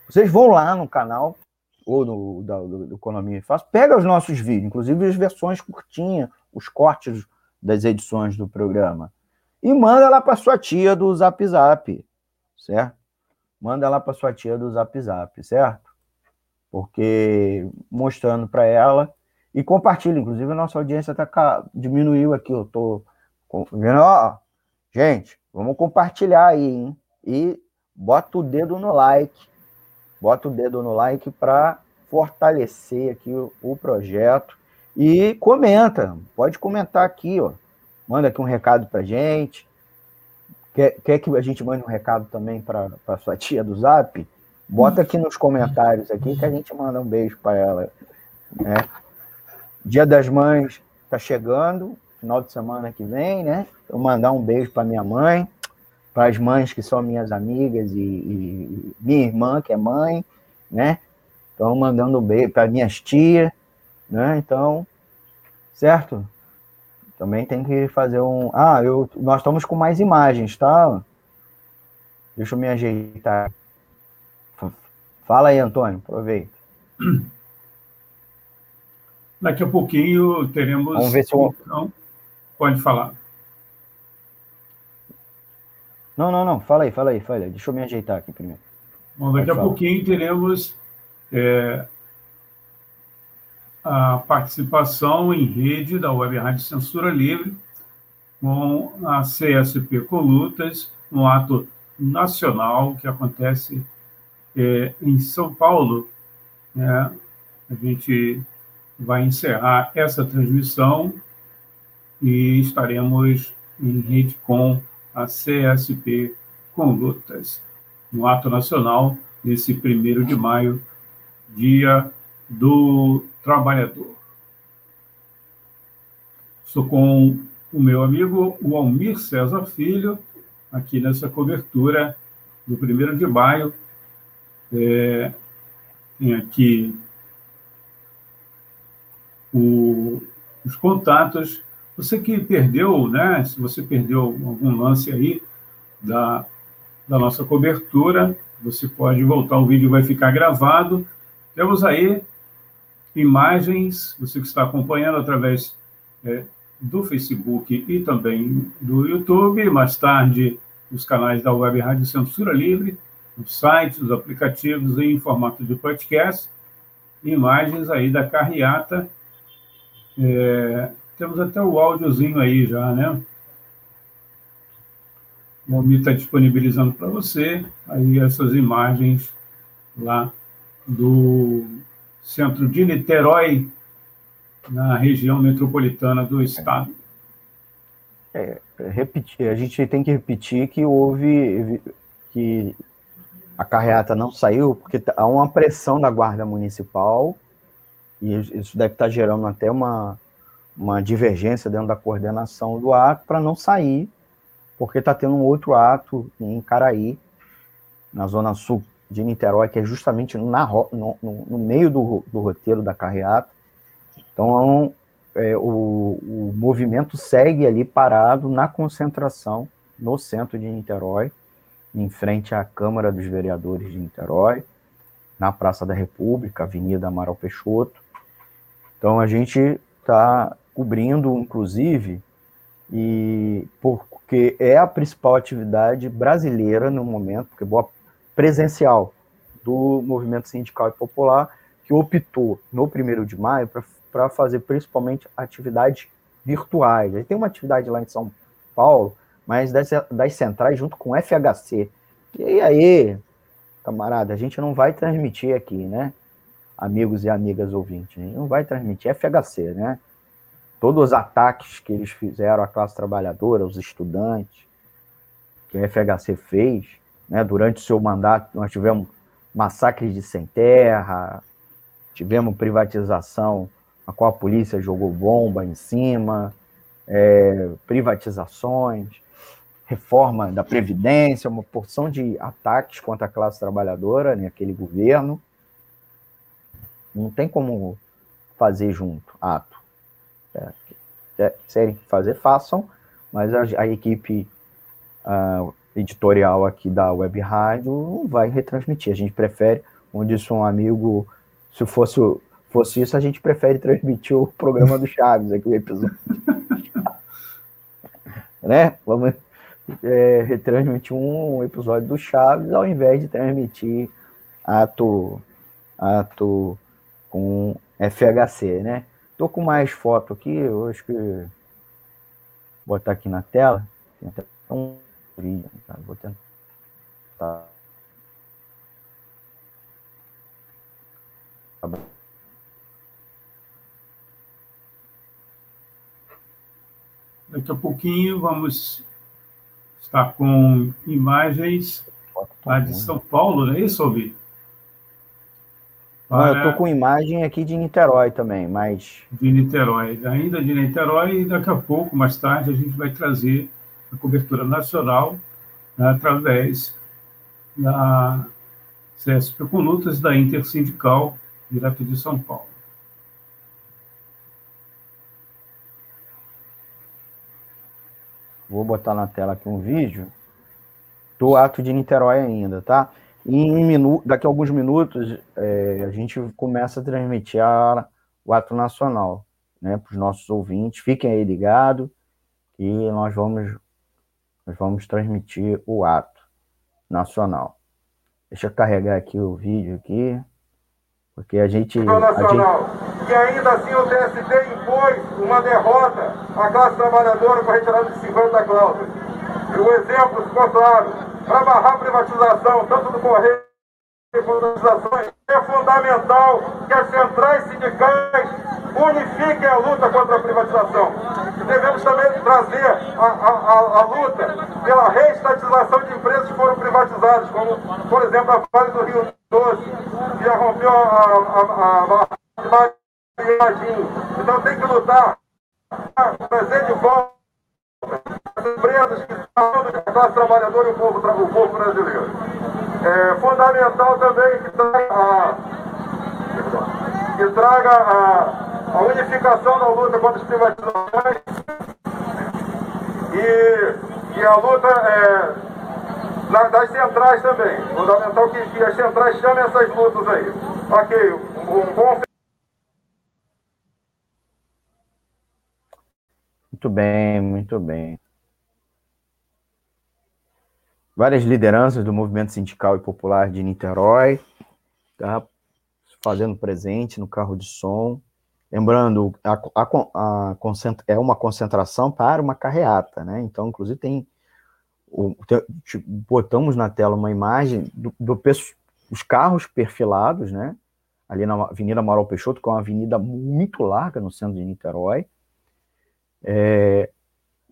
Speaker 2: Vocês vão lá no canal, ou no da, do, do Economia Fácil, pega os nossos vídeos, inclusive as versões curtinhas, os cortes das edições do programa, e manda lá para sua tia do Zap Zap, certo? Manda lá para sua tia do Zap Zap, certo? Porque mostrando para ela e compartilha, inclusive a nossa audiência tá diminuiu aqui, eu tô vendo, ó, gente, vamos compartilhar aí, hein? E bota o dedo no like, bota o dedo no like para fortalecer aqui o, o, projeto e comenta, pode comentar aqui, ó. Manda aqui um recado para gente. Quer, quer que a gente mande um recado também para sua tia do Zap? Bota aqui nos comentários aqui que a gente manda um beijo para ela. Né? Dia das Mães está chegando, final de semana que vem, né? Eu mandar um beijo para minha mãe, para as mães que são minhas amigas e, e, minha irmã que é mãe, né? Então mandando um beijo para minhas tias, né? Então, certo? Também tem que fazer um. Ah, eu, nós estamos com mais imagens, tá? Deixa eu me ajeitar. Fala aí, Antônio, aproveita.
Speaker 3: Daqui a pouquinho teremos.
Speaker 2: Vamos ver se eu...
Speaker 3: Então, pode falar.
Speaker 2: Não, não, não. Fala aí, fala aí, fala aí. Deixa eu me ajeitar aqui primeiro.
Speaker 3: Bom, daqui Pode a falar. pouquinho teremos é, a participação em rede da Web Rádio Censura Livre, com a CSP Colutas, um ato nacional que acontece é, em São Paulo. Né? A gente vai encerrar essa transmissão e estaremos em rede com a CSP Condutas, no ato nacional, nesse primeiro de maio, Dia do Trabalhador. Estou com o meu amigo o Almir César Filho, aqui nessa cobertura do primeiro de maio. É, tem aqui o, os contatos. Você que perdeu, né? Se você perdeu algum lance aí da, da nossa cobertura, você pode voltar, o vídeo vai ficar gravado. Temos aí imagens, você que está acompanhando através é, do Facebook e também do YouTube, mais tarde os canais da Web Rádio Censura Livre, os sites, os aplicativos em formato de podcast, imagens aí da carreata é, temos até o áudiozinho aí já, né? O Momi está disponibilizando para você aí essas imagens lá do centro de Niterói, na região metropolitana do estado.
Speaker 2: É, repetir, a gente tem que repetir que houve que a carreata não saiu porque há uma pressão da guarda municipal e isso deve estar gerando até uma, uma divergência dentro da coordenação do ato para não sair, porque está tendo um outro ato em Caraí, na zona sul de Niterói, que é justamente na, no, no, meio do, do, roteiro da carreata. Então, é, o, o movimento segue ali parado na concentração no centro de Niterói, em frente à Câmara dos Vereadores de Niterói, na Praça da República, Avenida Amaral Peixoto. Então a gente está cobrindo, inclusive, e porque é a principal atividade brasileira no momento, porque boa presencial do movimento sindical e popular que optou no primeiro de maio para fazer principalmente atividades virtuais. Aí tem uma atividade lá em São Paulo, mas das, das centrais junto com o FHC. E aí, camarada, a gente não vai transmitir aqui, né? amigos e amigas ouvintes. Não vai transmitir FHC, né? Todos os ataques que eles fizeram à classe trabalhadora, os estudantes, que a FHC fez, né? Durante o seu mandato, nós tivemos massacres de sem terra, tivemos privatização a qual a polícia jogou bomba em cima, é, privatizações, reforma da Previdência, uma porção de ataques contra a classe trabalhadora, né, aquele governo, não tem como fazer junto, ato. É, é, fazer, façam, mas a, a equipe uh, editorial aqui da Web Rádio não vai retransmitir. A gente prefere, onde disse um amigo, se fosse, fosse isso, a gente prefere transmitir o programa do Chaves, aqui o episódio. né? Vamos é, retransmitir um episódio do Chaves ao invés de transmitir ato, ato com FHC, né? Tô com mais foto aqui, eu acho que vou botar aqui na tela. Tem Vou tentar.
Speaker 3: Daqui a pouquinho vamos estar com imagens lá de São Paulo, não é isso, Alvi?
Speaker 2: Não, eu tô com imagem aqui de Niterói também, mas.
Speaker 3: De Niterói, ainda de Niterói, e daqui a pouco, mais tarde, a gente vai trazer a cobertura nacional né, através da CSP com lutas da Intersindical, direto de São Paulo.
Speaker 2: Vou botar na tela aqui um vídeo do ato de Niterói ainda, tá? minuto, daqui a alguns minutos, é, a gente começa a transmitir a, o ato nacional né, para os nossos ouvintes. Fiquem aí ligados e nós vamos, nós vamos transmitir o ato nacional. Deixa eu carregar aqui o vídeo aqui, porque a gente. A gente
Speaker 6: E ainda assim o TST impôs uma derrota à classe trabalhadora com a retirada de 50 cláusulas. E o exemplo ficou claro. Para barrar a privatização, tanto do Correio privatizações, é fundamental que as centrais sindicais unifiquem a luta contra a privatização. Devemos também trazer a, a, a, luta pela reestatização de empresas que foram privatizadas, como, por exemplo, a Vale do Rio Doce, que já rompeu a, a, Então tem que lutar para trazer de volta as empresas que estão da classe trabalhadora e o povo, o povo brasileiro. É fundamental também que traga a, que traga a, a unificação da luta contra as privatizações e, e a luta é, das centrais também. Fundamental que, que as centrais chamem essas lutas aí. Ok, um bom
Speaker 2: Muito bem, muito bem várias lideranças do movimento sindical e popular de Niterói, tá? fazendo presente no carro de som. Lembrando, a, a, a é uma concentração para uma carreata, né? Então, inclusive, tem. O, tem botamos na tela uma imagem do, do os carros perfilados, né? Ali na Avenida Amaral Peixoto, que é uma avenida muito larga no centro de Niterói. É,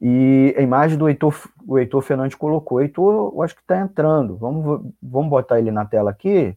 Speaker 2: e a imagem do Heitor, o Heitor Fernandes colocou. O Heitor, eu acho que está entrando. Vamos, vamos botar ele na tela aqui,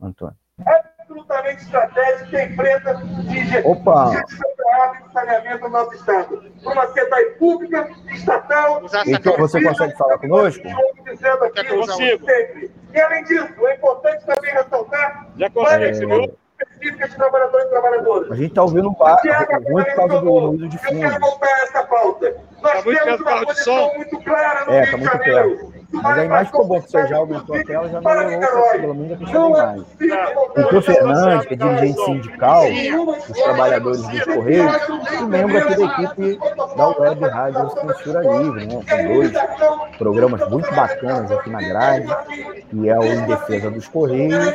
Speaker 2: Antônio?
Speaker 6: Absolutamente estratégico que enfrenta de
Speaker 2: Opa.
Speaker 6: de saneamento no nosso Estado. Uma SEDAI pública, estatal.
Speaker 2: Heitor, você consegue falar conosco?
Speaker 6: Dizendo aqui, consigo. Sempre. E além disso, é importante também ressaltar.
Speaker 4: Já consigo,
Speaker 6: específica de trabalhadores e trabalhadoras.
Speaker 2: A gente está ouvindo um bar, muito por causa do ruído de fundo. Eu quero
Speaker 6: voltar a essa pauta. Nós tá temos uma posição muito clara no
Speaker 2: é, Rio tá muito perto. Mas a imagem ficou boa, que você já aumentou a tela, já melhorou, pelo menos a questão da imagem. Doutor Fernandes, que é dirigente sindical dos trabalhadores dos Correios, e membro aqui da equipe da Web Rádio Censura Livre, né? Tem dois programas muito bacanas aqui na grade, que é o Em Defesa dos Correios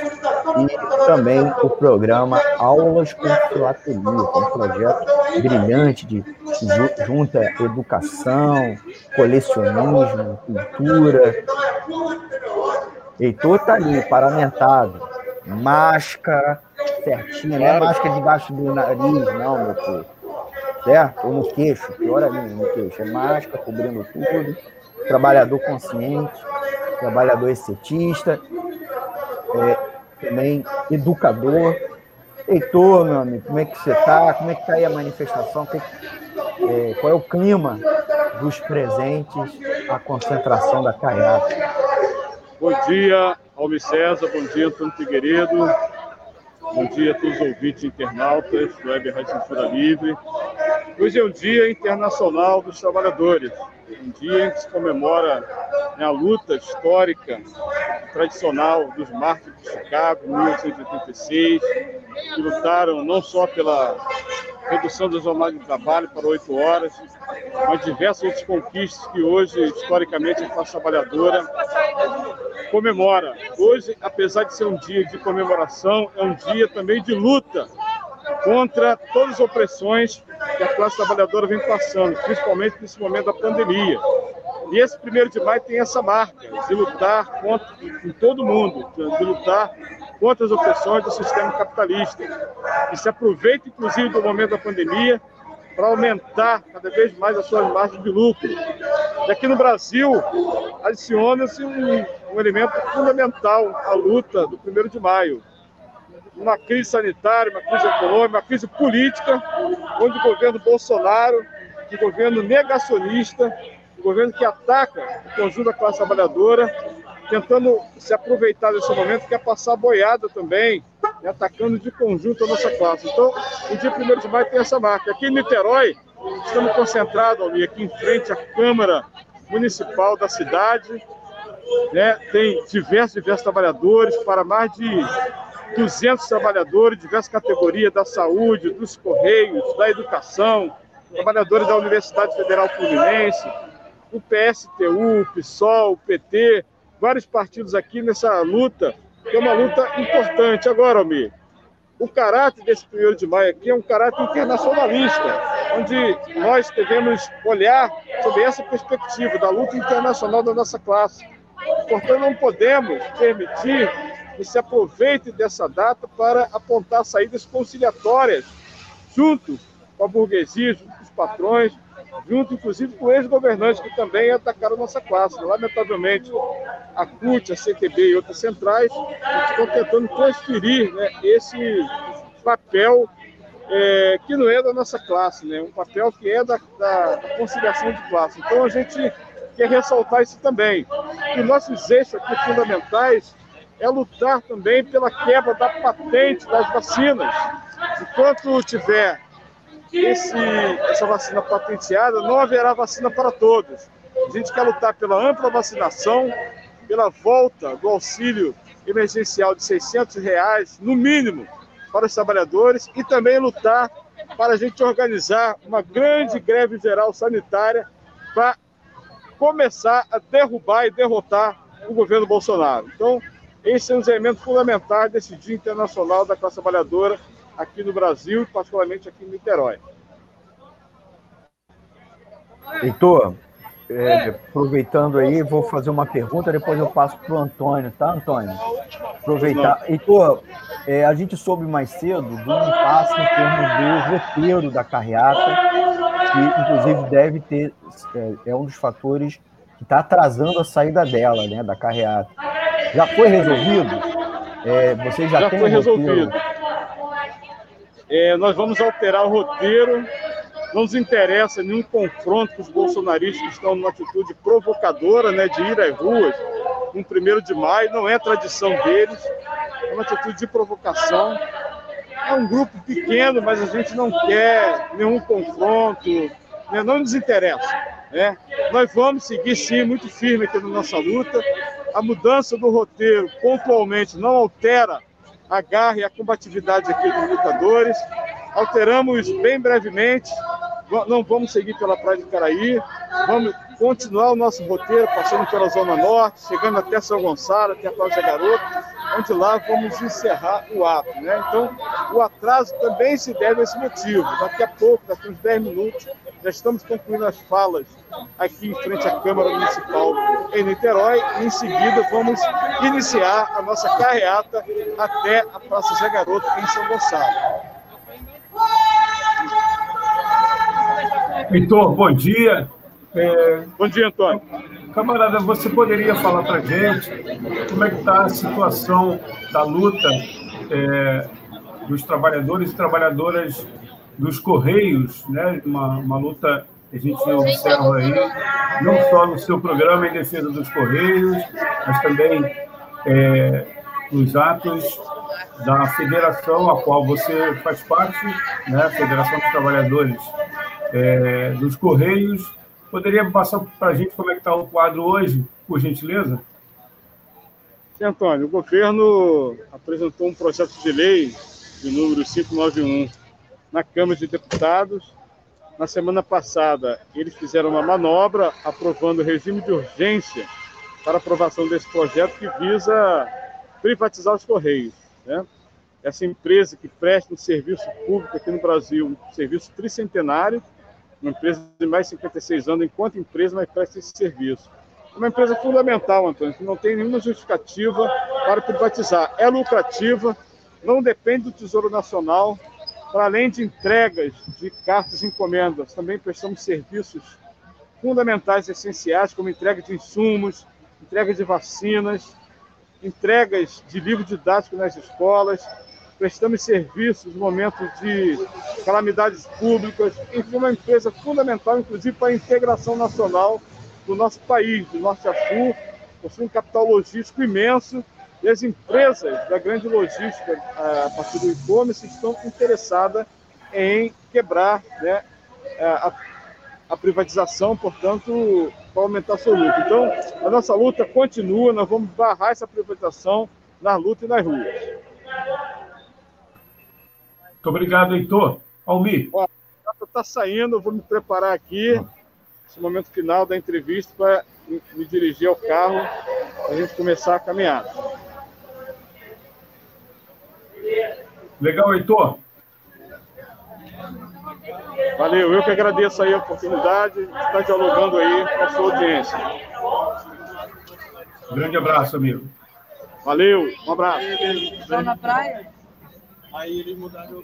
Speaker 2: e também o programa Aulas com Filatelia, que é um projeto brilhante de junta educação, colecionismo, cultura, Heitor tá ali, paramentado. Máscara certinha, não é máscara debaixo do nariz, não, meu povo. Certo? Ou no queixo, pior ali no queixo. É máscara cobrindo tudo. Trabalhador consciente, trabalhador exceptista, é, também educador. Heitor, meu amigo, como é que você tá? Como é que tá aí a manifestação? É, qual é o clima dos presentes à concentração da Caiata.
Speaker 7: Bom dia, Almi César, bom dia, Antônio Figueiredo, bom dia a todos os ouvintes internautas do Web Rádio Censura Livre. Hoje é o Dia Internacional dos Trabalhadores, um dia em que se comemora né, a luta histórica, tradicional dos mártires de Chicago, em 1886, que lutaram não só pela redução da jornada de trabalho para oito horas, mas diversas outras conquistas que hoje, historicamente, a classe trabalhadora comemora. Hoje, apesar de ser um dia de comemoração, é um dia também de luta contra todas as opressões que a classe trabalhadora vem passando, principalmente nesse momento da pandemia. E esse primeiro de maio tem essa marca de lutar contra, em todo mundo, de lutar contra as opressões do sistema capitalista, que se aproveita, inclusive, do momento da pandemia para aumentar cada vez mais as suas margens de lucro. E aqui no Brasil, adiciona-se um, um elemento fundamental à luta do 1 de maio. Uma crise sanitária, uma crise econômica, uma crise política, onde o governo Bolsonaro, o governo negacionista, o governo que ataca o conjunto da classe trabalhadora, tentando se aproveitar desse momento, quer passar boiada também, né, atacando de conjunto a nossa classe. Então, o dia 1 de maio tem essa marca. Aqui em Niterói, estamos concentrados ali, aqui em frente à Câmara Municipal da cidade. Né, tem diversos, diversos trabalhadores, para mais de 200 trabalhadores, diversas categorias da saúde, dos correios, da educação, trabalhadores da Universidade Federal Fluminense, o PSTU, o PSOL, o PT, vários partidos aqui nessa luta, que é uma luta importante. Agora, Almir, o caráter desse primeiro de maio aqui é um caráter internacionalista, onde nós devemos olhar sobre essa perspectiva da luta internacional da nossa classe. Portanto, não podemos permitir que se aproveite dessa data para apontar saídas conciliatórias junto com a burguesia, junto com os patrões, junto inclusive com ex-governantes que também atacaram nossa classe. Lamentavelmente, a CUT, a CTB e outras centrais estão tentando transferir né, esse papel é, que não é da nossa classe, né, um papel que é da, da, da conciliação de classe. Então, a gente quer ressaltar isso também. E nossos eixos aqui fundamentais é lutar também pela quebra da patente das vacinas. Enquanto tiver esse, essa vacina patenteada, não haverá vacina para todos. A gente quer lutar pela ampla vacinação, pela volta do auxílio emergencial de 600 reais, no mínimo, para os trabalhadores e também lutar para a gente organizar uma grande greve geral sanitária para começar a derrubar e derrotar o governo Bolsonaro. Então, esse é um elemento fundamental desse Dia Internacional da Classe Trabalhadora aqui no Brasil particularmente aqui em Niterói.
Speaker 2: Heitor, é, aproveitando aí, vou fazer uma pergunta, depois eu passo para o Antônio, tá, Antônio? Aproveitar. Heitor, é, a gente soube mais cedo do impasse em termos do roteiro da carreata, que inclusive deve ter, é, é um dos fatores que está atrasando a saída dela, né, da carreata. Já foi resolvido? É, você já,
Speaker 7: já
Speaker 2: tem
Speaker 7: foi resolvido. É, nós vamos alterar o roteiro. Não nos interessa nenhum confronto com os bolsonaristas que estão numa atitude provocadora, né, de ir às ruas no primeiro de maio. Não é tradição deles. É uma atitude de provocação. É um grupo pequeno, mas a gente não quer nenhum confronto. Né, não nos interessa. Né? Nós vamos seguir, sim, muito firme aqui na nossa luta. A mudança do roteiro, pontualmente, não altera a garra e a combatividade aqui dos lutadores. Alteramos bem brevemente, não vamos seguir pela Praia de Caraí, vamos continuar o nosso roteiro, passando pela Zona Norte, chegando até São Gonçalo, até a Praia Garoto, onde lá vamos encerrar o ato. Né? Então, o atraso também se deve a esse motivo. Daqui a pouco, daqui a uns 10 minutos, já estamos concluindo as falas aqui em frente à Câmara Municipal em Niterói e em seguida vamos iniciar a nossa carreata até a Praça Zé Garoto em São Gonçalo.
Speaker 3: Heitor, bom dia.
Speaker 7: É... Bom dia, Antônio.
Speaker 3: Camarada, você poderia falar para a gente como é que está a situação da luta é, dos trabalhadores e trabalhadoras dos Correios, né? uma, uma luta que a gente observa aí, não só no seu programa em defesa dos Correios, mas também é, nos atos da federação a qual você faz parte, né? a Federação dos Trabalhadores é, dos Correios. Poderia passar para a gente como é que está o quadro hoje, por gentileza?
Speaker 7: Sim, Antônio. O governo apresentou um projeto de lei de número 591 na Câmara de Deputados. Na semana passada, eles fizeram uma manobra aprovando o regime de urgência para aprovação desse projeto que visa privatizar os Correios. Né? Essa empresa que presta um serviço público aqui no Brasil, um serviço tricentenário, uma empresa de mais de 56 anos, enquanto empresa, mas presta esse serviço. É uma empresa fundamental, Antônio, que não tem nenhuma justificativa para privatizar. É lucrativa, não depende do Tesouro Nacional, para além de entregas de cartas e encomendas, também prestamos serviços fundamentais, essenciais, como entrega de insumos, entrega de vacinas, entregas de livro didático nas escolas, prestamos serviços no momento de calamidades públicas, enfim, uma empresa fundamental, inclusive, para a integração nacional do nosso país, do norte a sul, possui um capital logístico imenso e as empresas da grande logística, a partir do e-commerce, estão interessadas em quebrar né, a, a, privatização, portanto, para aumentar seu lucro. Então, a nossa luta continua, nós vamos barrar essa privatização na luta e nas ruas.
Speaker 3: Muito obrigado, Heitor. Almi.
Speaker 7: Está saindo, eu vou me preparar aqui, nesse momento final da entrevista, para me dirigir ao carro, para a gente começar a caminhada.
Speaker 3: Legal, Heitor?
Speaker 7: Valeu, eu que agradeço aí a oportunidade de estar dialogando aí com a sua audiência.
Speaker 3: Um grande abraço, amigo.
Speaker 7: Valeu, um abraço.
Speaker 8: Estão na praia?
Speaker 7: Aí eles mudaram.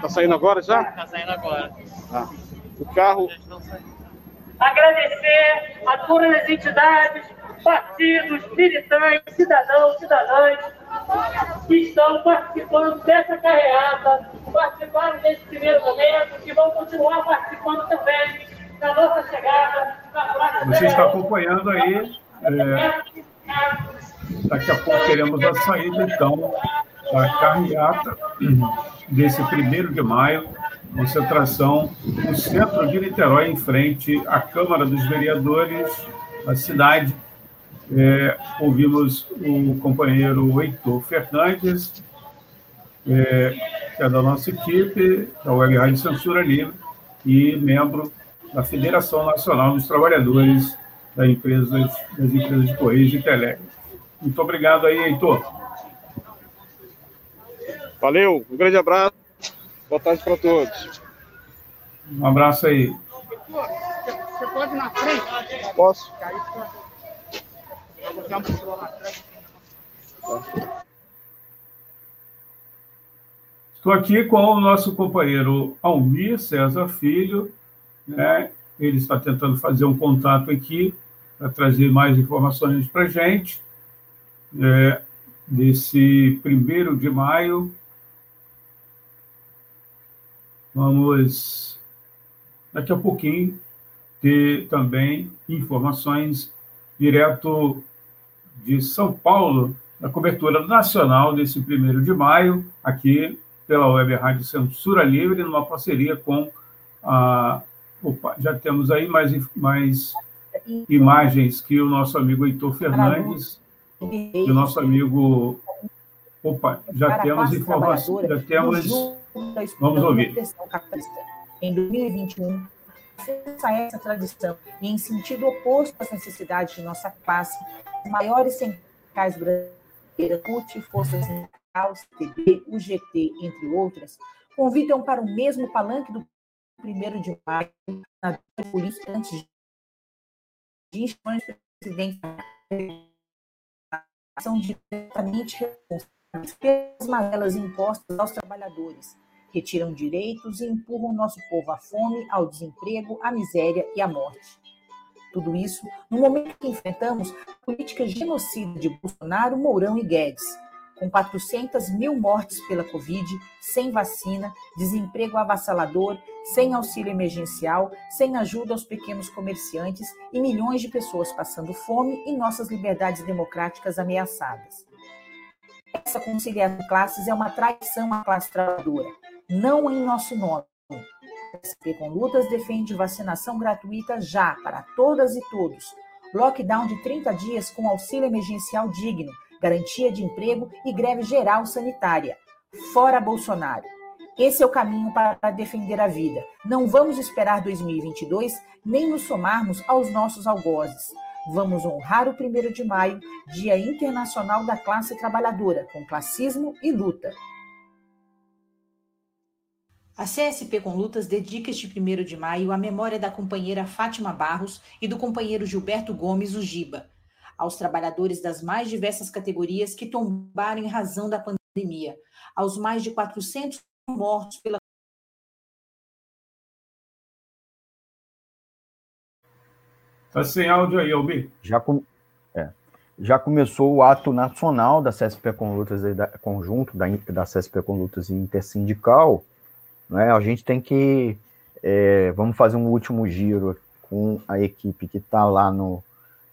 Speaker 7: Tá saindo agora já?
Speaker 8: Tá saindo agora.
Speaker 7: Ah, o carro.
Speaker 5: Agradecer a todas as entidades, partidos, militantes, cidadãos, cidadãs que estão participando dessa carreata, participaram desse primeiro momento, que vão continuar participando também da nossa chegada na Praça
Speaker 3: Você está acompanhando aí. É, daqui a pouco teremos a saída, então, da carreata desse primeiro de maio, concentração no centro de Niterói, em frente à Câmara dos Vereadores da cidade. É, ouvimos o companheiro Heitor Fernandes, é, que é da nossa equipe, da Web Rádio Censura Livre, e membro da Federação Nacional dos Trabalhadores das empresas, das empresas de Correios e Telégrafos. Muito obrigado aí, Heitor.
Speaker 7: Valeu, um grande abraço. Boa tarde para todos.
Speaker 3: Um abraço aí.
Speaker 8: Você pode ir na frente?
Speaker 7: Posso?
Speaker 3: Estou aqui com o nosso companheiro Almir César Filho, né? Ele está tentando fazer um contato aqui para trazer mais informações para a gente é, desse primeiro de maio. Vamos daqui a pouquinho ter também informações direto de São Paulo, da cobertura nacional desse primeiro de maio, aqui pela Web Rádio Censura Livre, numa parceria com a. Opa, já temos aí mais, mais imagens que o nosso amigo Heitor Fernandes e o nosso amigo. Opa, já temos informações, já temos. Vamos ouvir.
Speaker 9: Em 2021, cessa essa tradição e em sentido oposto às necessidades de nossa classe, os maiores sindicais brasileiros, CUT, Força Sindical, CTB, UGT, entre outras, convidam para o mesmo palanque do 1 de maio, na política antes de instituições presidentes são diretamente responsáveis pelas impostas aos trabalhadores, retiram direitos e empurram nosso povo à fome, ao desemprego, à miséria e à morte. Tudo isso no momento que enfrentamos a política genocida de Bolsonaro, Mourão e Guedes, com 400 mil mortes pela Covid, sem vacina, desemprego avassalador, sem auxílio emergencial, sem ajuda aos pequenos comerciantes e milhões de pessoas passando fome e nossas liberdades democráticas ameaçadas. Essa conciliação de classes é uma traição à classe trabalhadora, não em nosso nome. O SP com Lutas defende vacinação gratuita já para todas e todos, lockdown de 30 dias com auxílio emergencial digno, garantia de emprego e greve geral sanitária. Fora Bolsonaro. Esse é o caminho para defender a vida. Não vamos esperar 2022 nem nos somarmos aos nossos algozes. Vamos honrar o 1 de maio, Dia Internacional da Classe Trabalhadora, com classismo e luta. A CSP com Lutas dedica este 1 de maio à memória da companheira Fátima Barros e do companheiro Gilberto Gomes, o Giba, aos trabalhadores das mais diversas categorias que tombaram em razão da pandemia, aos mais de 400 mortos pela
Speaker 3: Está sem áudio aí, Albi.
Speaker 2: Já, com, é, já começou o ato nacional da CSP com lutas, da, conjunto da, da CSP com lutas intersindical. Né? A gente tem que. É, vamos fazer um último giro com a equipe que está lá no,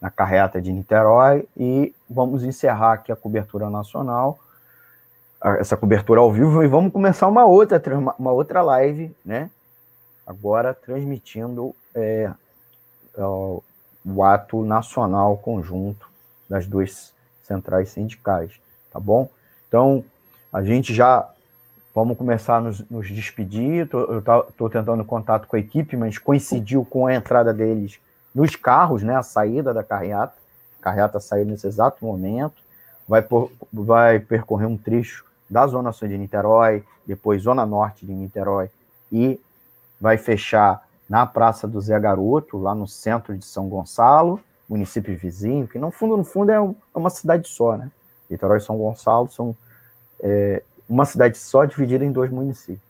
Speaker 2: na carreata de Niterói e vamos encerrar aqui a cobertura nacional, essa cobertura ao vivo, e vamos começar uma outra, uma outra live, né? Agora transmitindo é, o, o ato nacional conjunto das duas centrais sindicais, tá bom? Então, a gente já vamos começar a nos, nos despedir. Tô, eu estou tentando contato com a equipe, mas coincidiu com a entrada deles nos carros, né, a saída da carreata, carreata saiu nesse exato momento, vai, por, vai percorrer um trecho da Zona Sul de Niterói, depois Zona Norte de Niterói, e vai fechar na Praça do Zé Garoto, lá no centro de São Gonçalo, município vizinho, que no fundo, no fundo é, é uma cidade só, né? Niterói e São Gonçalo são é, uma cidade só dividida em dois municípios.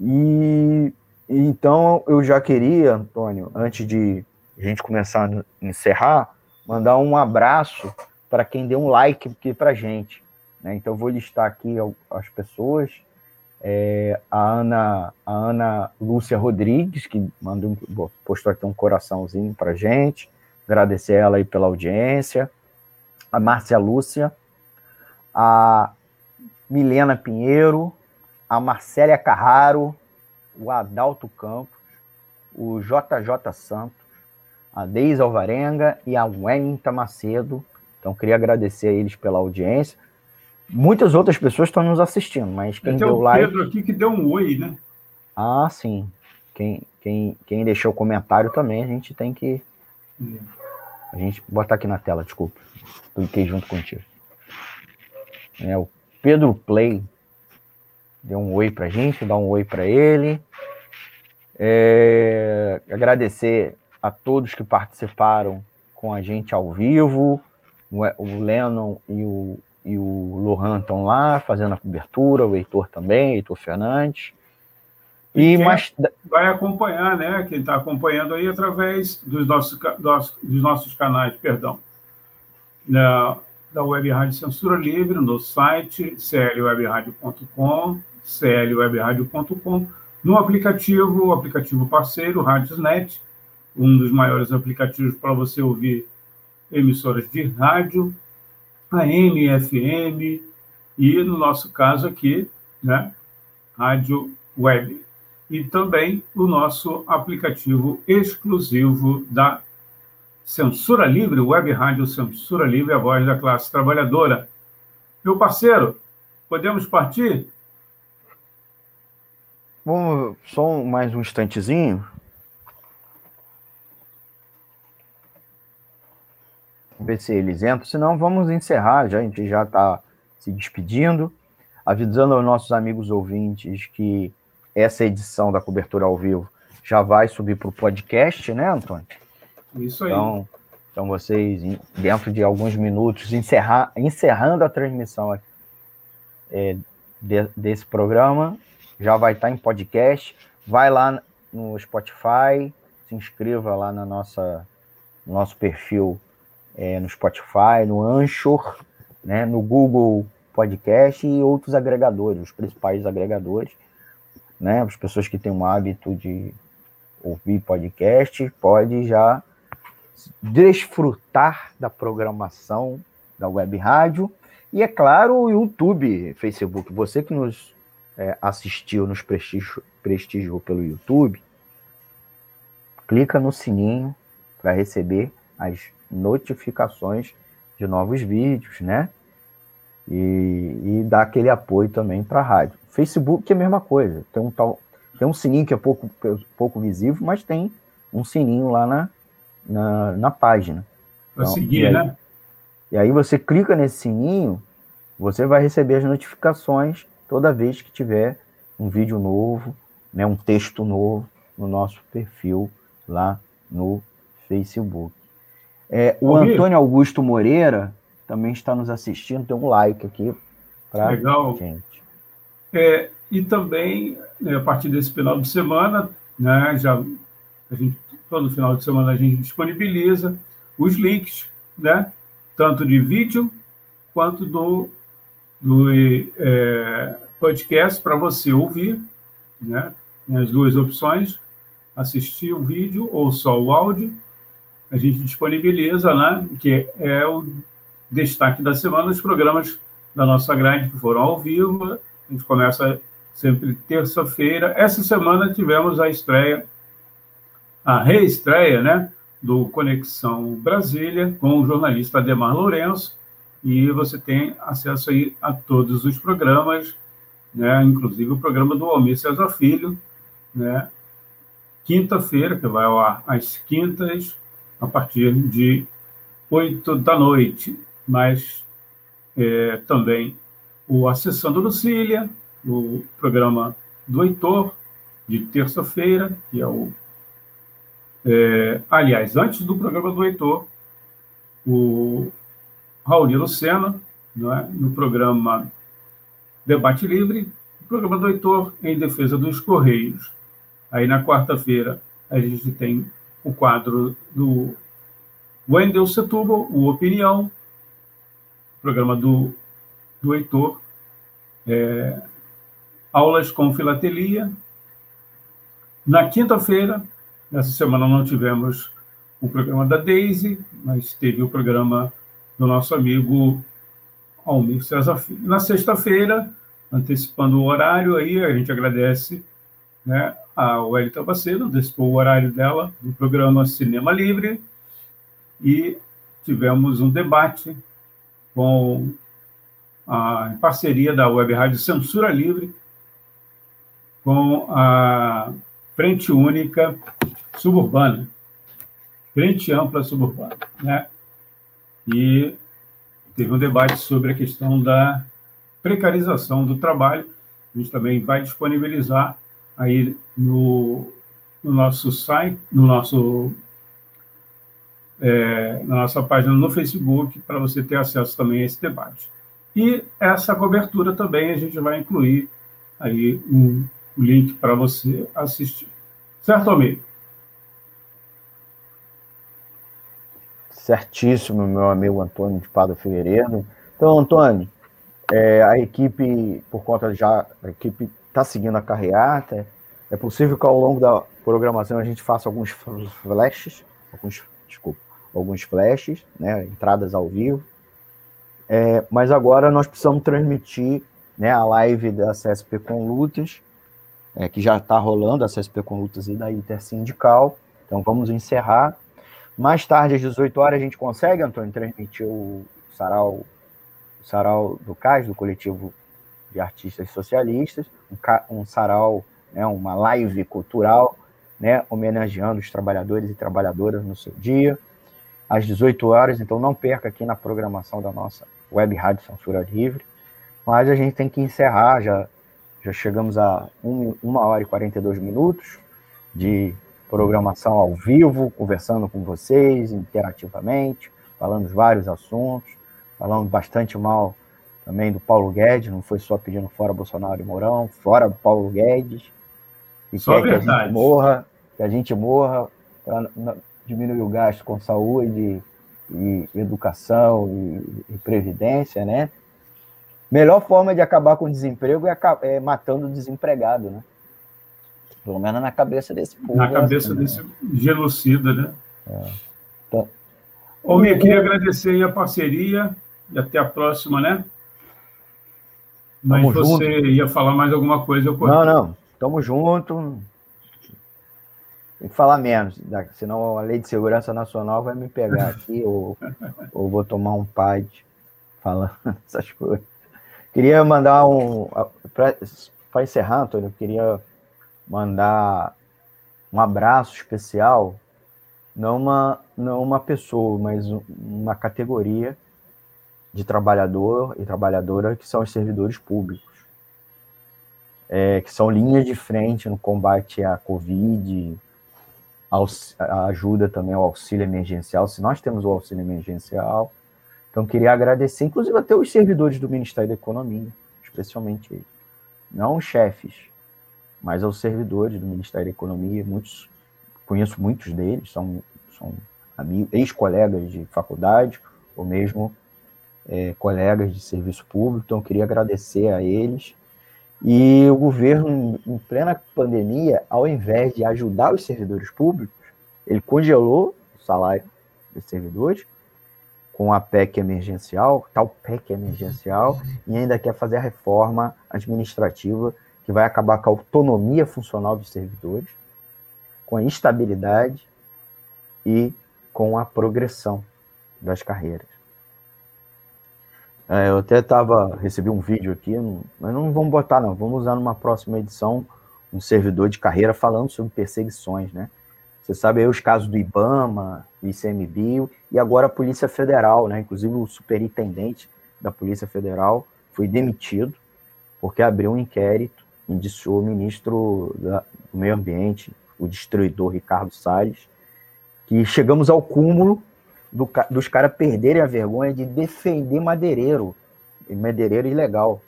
Speaker 2: E então eu já queria, Antônio, antes de a gente começar a encerrar, mandar um abraço para quem deu um like aqui para gente. Né? Então vou listar aqui as pessoas. É, a, Ana, a Ana Lúcia Rodrigues, que mandou, postou aqui um coraçãozinho para gente, agradecer ela aí pela audiência, a Márcia Lúcia, a Milena Pinheiro, a Marcélia Carraro, o Adalto Campos, o JJ Santos, a Deise Alvarenga e a Wellington Macedo. Então, queria agradecer a eles pela audiência. Muitas outras pessoas estão nos assistindo, mas quem deu
Speaker 3: o
Speaker 2: like.
Speaker 3: Pedro aqui que deu um oi, né?
Speaker 2: Ah, sim. Quem, quem, quem deixou comentário também, a gente tem que. A gente botar aqui na tela, desculpa. Cliquei junto contigo. É, o Pedro Play deu um oi pra gente, dá um oi para ele. É, agradecer a todos que participaram com a gente ao vivo. O, o Lennon e o e o Lohan estão lá fazendo a cobertura, o Heitor também, Heitor Fernandes.
Speaker 3: E, e mais... vai acompanhar, né? Quem está acompanhando aí através dos nossos, dos nossos canais, perdão, da, da Web Rádio Censura Livre, no site clwebradio.com, clwebradio.com, no aplicativo, o aplicativo parceiro, Radiosnet, um dos maiores aplicativos para você ouvir emissoras de rádio AM, FM e, no nosso caso aqui, né, rádio web. E também o nosso aplicativo exclusivo da Censura Livre, Web Rádio Censura Livre, a voz da classe trabalhadora. Meu parceiro, podemos partir?
Speaker 2: Vamos só mais um instantezinho. Ver se eles entram, senão vamos encerrar, já, a gente já está se despedindo, avisando aos nossos amigos ouvintes que essa edição da cobertura ao vivo já vai subir para o podcast, né, Antônio?
Speaker 3: Isso aí.
Speaker 2: Então, então vocês, dentro de alguns minutos, encerrar, encerrando a transmissão é, de, desse programa, já vai estar tá em podcast. Vai lá no Spotify, se inscreva lá na nossa, no nosso perfil é, no Spotify, no Anchor, né, no Google Podcast e outros agregadores, os principais agregadores. Né, as pessoas que têm o hábito de ouvir podcast, pode já desfrutar da programação da web rádio e, é claro, o YouTube, Facebook. Você que nos é, assistiu, nos prestigiou, prestigiou pelo YouTube, clica no sininho para receber as notificações de novos vídeos, né? E, e dar aquele apoio também para a rádio. Facebook é a mesma coisa, tem um tal, tem um sininho que é pouco, pouco visível, mas tem um sininho lá na, na, na página.
Speaker 3: Para então, seguir, e aí, né?
Speaker 2: E aí você clica nesse sininho, você vai receber as notificações toda vez que tiver um vídeo novo, né, um texto novo no nosso perfil lá no Facebook. É, o Antônio Augusto Moreira também está nos assistindo, tem um like aqui para
Speaker 3: Legal. gente. É, e também, né, a partir desse final de semana, né, já a gente, todo final de semana a gente disponibiliza os links, né, tanto de vídeo quanto do, do é, podcast para você ouvir, né, as duas opções, assistir o vídeo ou só o áudio, a gente disponibiliza, né, que é o destaque da semana, os programas da nossa grade que foram ao vivo. A gente começa sempre terça-feira. Essa semana tivemos a estreia, a reestreia, né, do Conexão Brasília com o jornalista Ademar Lourenço, e você tem acesso aí a todos os programas, né, inclusive o programa do Almir César Filho, né, quinta-feira, que vai ao ar às quintas, a partir de 8 da noite, mas é, também o Acessando Lucília, o programa do Heitor, de terça-feira, que é o. É, aliás, antes do programa do Heitor, o Raul Lucena, é? no programa Debate Livre, o programa do Heitor em defesa dos Correios. Aí na quarta-feira a gente tem o quadro do Wendel Setúbal, o Opinião, programa do, do Heitor, é, aulas com filatelia. Na quinta-feira, nessa semana não tivemos o programa da Daisy, mas teve o programa do nosso amigo Almir César Filho. Na sexta-feira, antecipando o horário, aí a gente agradece né, a Wellington Bacedo, antecipou o horário dela do programa Cinema Livre e tivemos um debate com a, em parceria da Web Rádio Censura Livre com a Frente Única Suburbana, Frente Ampla Suburbana, né? E teve um debate sobre a questão da precarização do trabalho. A gente também vai disponibilizar aí no, no nosso site, no nosso é, na nossa página no Facebook para você ter acesso também a esse debate. E essa cobertura também a gente vai incluir aí um, link para você assistir. Certo, amigo?
Speaker 2: Certíssimo, meu amigo Antônio de Padre Figueiredo. Então, Antônio, é, a equipe, por conta já, a equipe está seguindo a carreata. É possível que ao longo da programação a gente faça alguns flashes, alguns, desculpa, alguns flashes, né, entradas ao vivo. É, mas agora nós precisamos transmitir né, a live da CSP com Lutas, é, que já está rolando, a CSP com Lutas e da Intersindical. Então vamos encerrar mais tarde, às 18 horas, a gente consegue, Antônio, transmitir o sarau, o sarau do CAS, do Coletivo de Artistas Socialistas, um, um sarau, né, uma live cultural, né, homenageando os trabalhadores e trabalhadoras no seu dia, às 18 horas, então não perca aqui na programação da nossa web rádio Censura Livre, mas a gente tem que encerrar, já, já chegamos a 1 hora e 42 minutos de programação ao vivo, conversando com vocês interativamente, falando vários assuntos, falando bastante mal também do Paulo Guedes, não foi só pedindo fora Bolsonaro e Mourão, fora Paulo Guedes, e só quer verdade. que a gente morra, que a gente morra para diminuir o gasto com saúde e educação e, e previdência, né? Melhor forma de acabar com o desemprego é, é matando o desempregado, né? Pelo menos na cabeça desse povo.
Speaker 3: Na cabeça assim, desse né? genocida, né? É. Então, Ô, Mia, queria agradecer a parceria e até a próxima, né? Mas Tamo você junto. ia falar mais alguma coisa? Eu
Speaker 2: não, não. Tamo junto. Tem que falar menos, senão a Lei de Segurança Nacional vai me pegar aqui ou, ou vou tomar um pad falando essas coisas. Queria mandar um. Para encerrar, Antônio, eu queria mandar um abraço especial, não uma, não uma pessoa, mas uma categoria de trabalhador e trabalhadora que são os servidores públicos, é, que são linhas de frente no combate à Covid, a ajuda também ao auxílio emergencial, se nós temos o auxílio emergencial. Então, queria agradecer, inclusive, até os servidores do Ministério da Economia, especialmente eles. Não os chefes, mas aos servidores do Ministério da Economia, muitos, conheço muitos deles, são, são ex-colegas de faculdade, ou mesmo é, colegas de serviço público, então queria agradecer a eles. E o governo, em plena pandemia, ao invés de ajudar os servidores públicos, ele congelou o salário dos servidores com a PEC emergencial, tal PEC emergencial, e ainda quer fazer a reforma administrativa que vai acabar com a autonomia funcional dos servidores, com a estabilidade e com a progressão das carreiras. É, eu até tava, recebi um vídeo aqui, mas não vamos botar não, vamos usar numa próxima edição um servidor de carreira falando sobre perseguições, né? Você sabe aí os casos do IBAMA, ICMBio e agora a Polícia Federal, né? Inclusive o superintendente da Polícia Federal foi demitido porque abriu um inquérito, indiciou o ministro do Meio Ambiente, o destruidor Ricardo Salles, que chegamos ao cúmulo do, dos caras perderem a vergonha de defender madeireiro, madeireiro ilegal,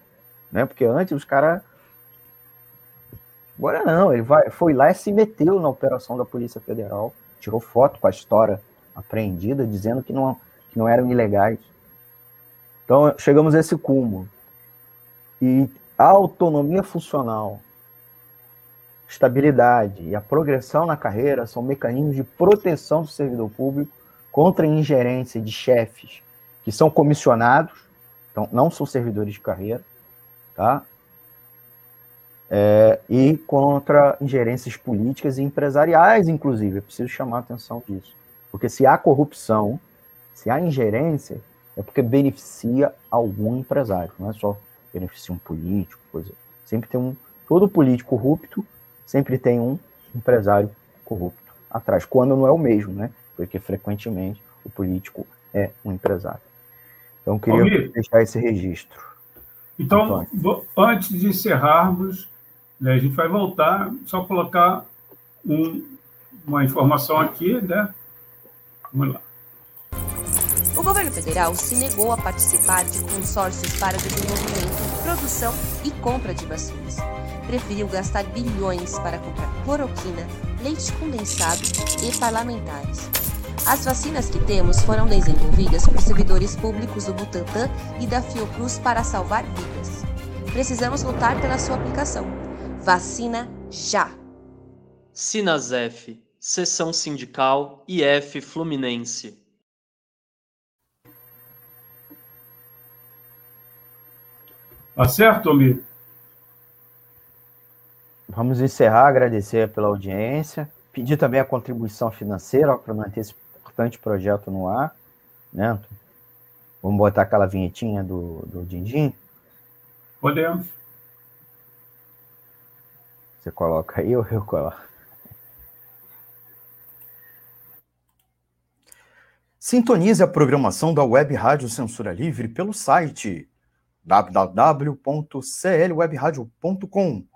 Speaker 2: né? Porque antes os caras Agora não, ele vai, foi lá e se meteu na operação da Polícia Federal, tirou foto com a história apreendida, dizendo que não, que não eram ilegais. Então, chegamos a esse cúmulo. E a autonomia funcional, estabilidade e a progressão na carreira são mecanismos de proteção do servidor público contra a ingerência de chefes que são comissionados, então não são servidores de carreira, tá? É, e contra ingerências políticas e empresariais, inclusive. É preciso chamar a atenção disso. Porque se há corrupção, se há ingerência, é porque beneficia algum empresário, não é só beneficia um político, coisa. Sempre tem um. Todo político corrupto sempre tem um empresário corrupto atrás, quando não é o mesmo, né? Porque frequentemente o político é um empresário. Então, queria Almir, deixar esse registro.
Speaker 3: Então, Antônio. antes de encerrarmos, né, a gente vai voltar, só colocar um, uma informação aqui, né? Vamos lá.
Speaker 10: O governo federal se negou a participar de consórcios para desenvolvimento, produção e compra de vacinas. Preferiu gastar bilhões para comprar cloroquina, leite condensado e parlamentares. As vacinas que temos foram desenvolvidas por servidores públicos do Butantan e da Fiocruz para salvar vidas. Precisamos lutar pela sua aplicação. Vacina já!
Speaker 11: Sinasef, Seção Sindical IF Fluminense.
Speaker 3: Tá certo?
Speaker 2: Vamos encerrar, agradecer pela audiência, pedir também a contribuição financeira para manter esse importante projeto no ar, né? Vamos botar aquela vinhetinha do, do Dindim?
Speaker 3: Podemos.
Speaker 2: Você coloca aí ou eu coloco? Sintonize a programação da Web Rádio Censura Livre pelo site www.clwebradio.com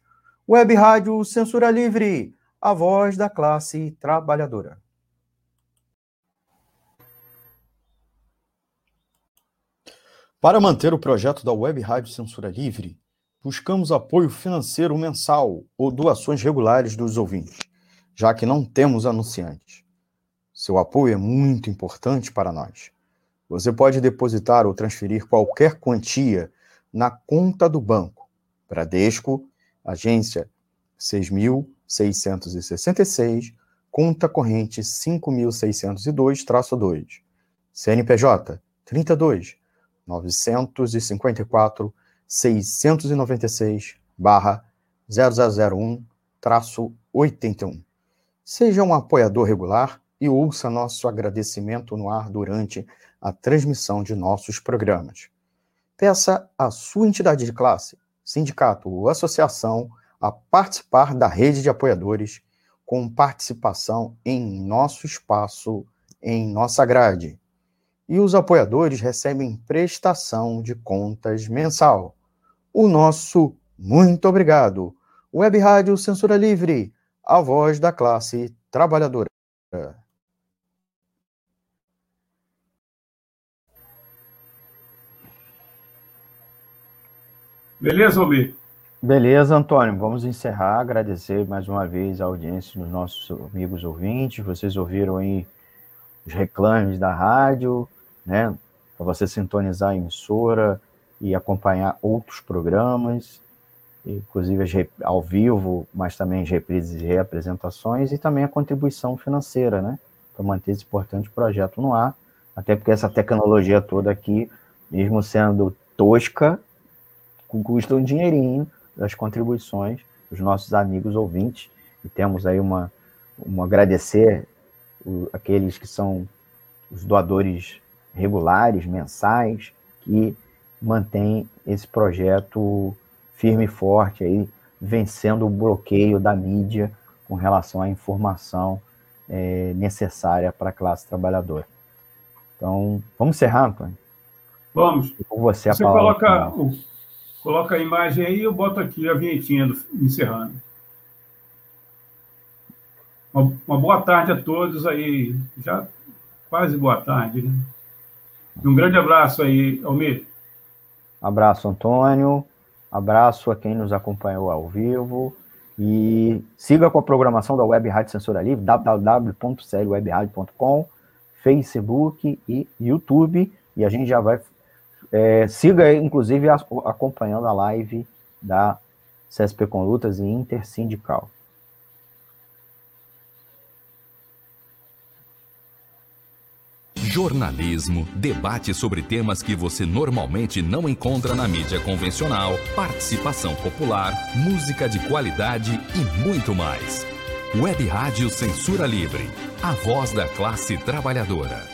Speaker 2: Web Rádio Censura Livre, a voz da classe trabalhadora. Para manter o projeto da Web Rádio Censura Livre, buscamos apoio financeiro mensal ou doações regulares dos ouvintes, já que não temos anunciantes. Seu apoio é muito importante para nós. Você pode depositar ou transferir qualquer quantia na conta do banco. Bradesco, agência 6.666, conta corrente 5.602-2, CNPJ 32 954 696 barra 0001 81. Seja um apoiador regular e ouça nosso agradecimento no ar durante a transmissão de nossos programas. Peça à sua entidade de classe, sindicato ou associação a participar da rede de apoiadores com participação em nosso espaço, em nossa grade. E os apoiadores recebem prestação de contas mensal. O nosso muito obrigado. Web Rádio Censura Livre, a voz da classe trabalhadora.
Speaker 3: Beleza, Almir?
Speaker 2: Beleza, Antônio. Vamos encerrar. Agradecer mais uma vez a audiência dos nossos amigos ouvintes. Vocês ouviram aí os reclames da rádio, né? Para você sintonizar a emissora e acompanhar outros programas, inclusive ao vivo, mas também as reprises e reapresentações, e também a contribuição financeira, né? Para manter esse importante projeto no ar. Até porque essa tecnologia toda aqui, mesmo sendo tosca, custa um dinheirinho das contribuições dos nossos amigos ouvintes. E temos aí uma, uma agradecer o, aqueles que são os doadores regulares, mensais, que mantêm esse projeto firme e forte aí, vencendo o bloqueio da mídia com relação à informação é, necessária para a classe trabalhadora. Então, vamos encerrar, Antônio?
Speaker 3: Vamos.
Speaker 2: Com você,
Speaker 3: você coloca, o, coloca a imagem aí e eu boto aqui a vinhetinha do, encerrando. Uma, uma, boa tarde a todos aí. Já quase boa tarde, né? Um grande abraço aí, Almir.
Speaker 2: Abraço, Antônio. Abraço a quem nos acompanhou ao vivo. E siga com a programação da Web Rádio Censura Livre, www.clwebradio.com, Facebook e YouTube. E a gente já vai. É, siga, inclusive, acompanhando a live da CSP com Lutas e Intersindical.
Speaker 1: jornalismo, debate sobre temas que você normalmente não encontra na mídia convencional, participação popular, música de qualidade e muito mais. Web Rádio Censura Livre, a voz da classe trabalhadora.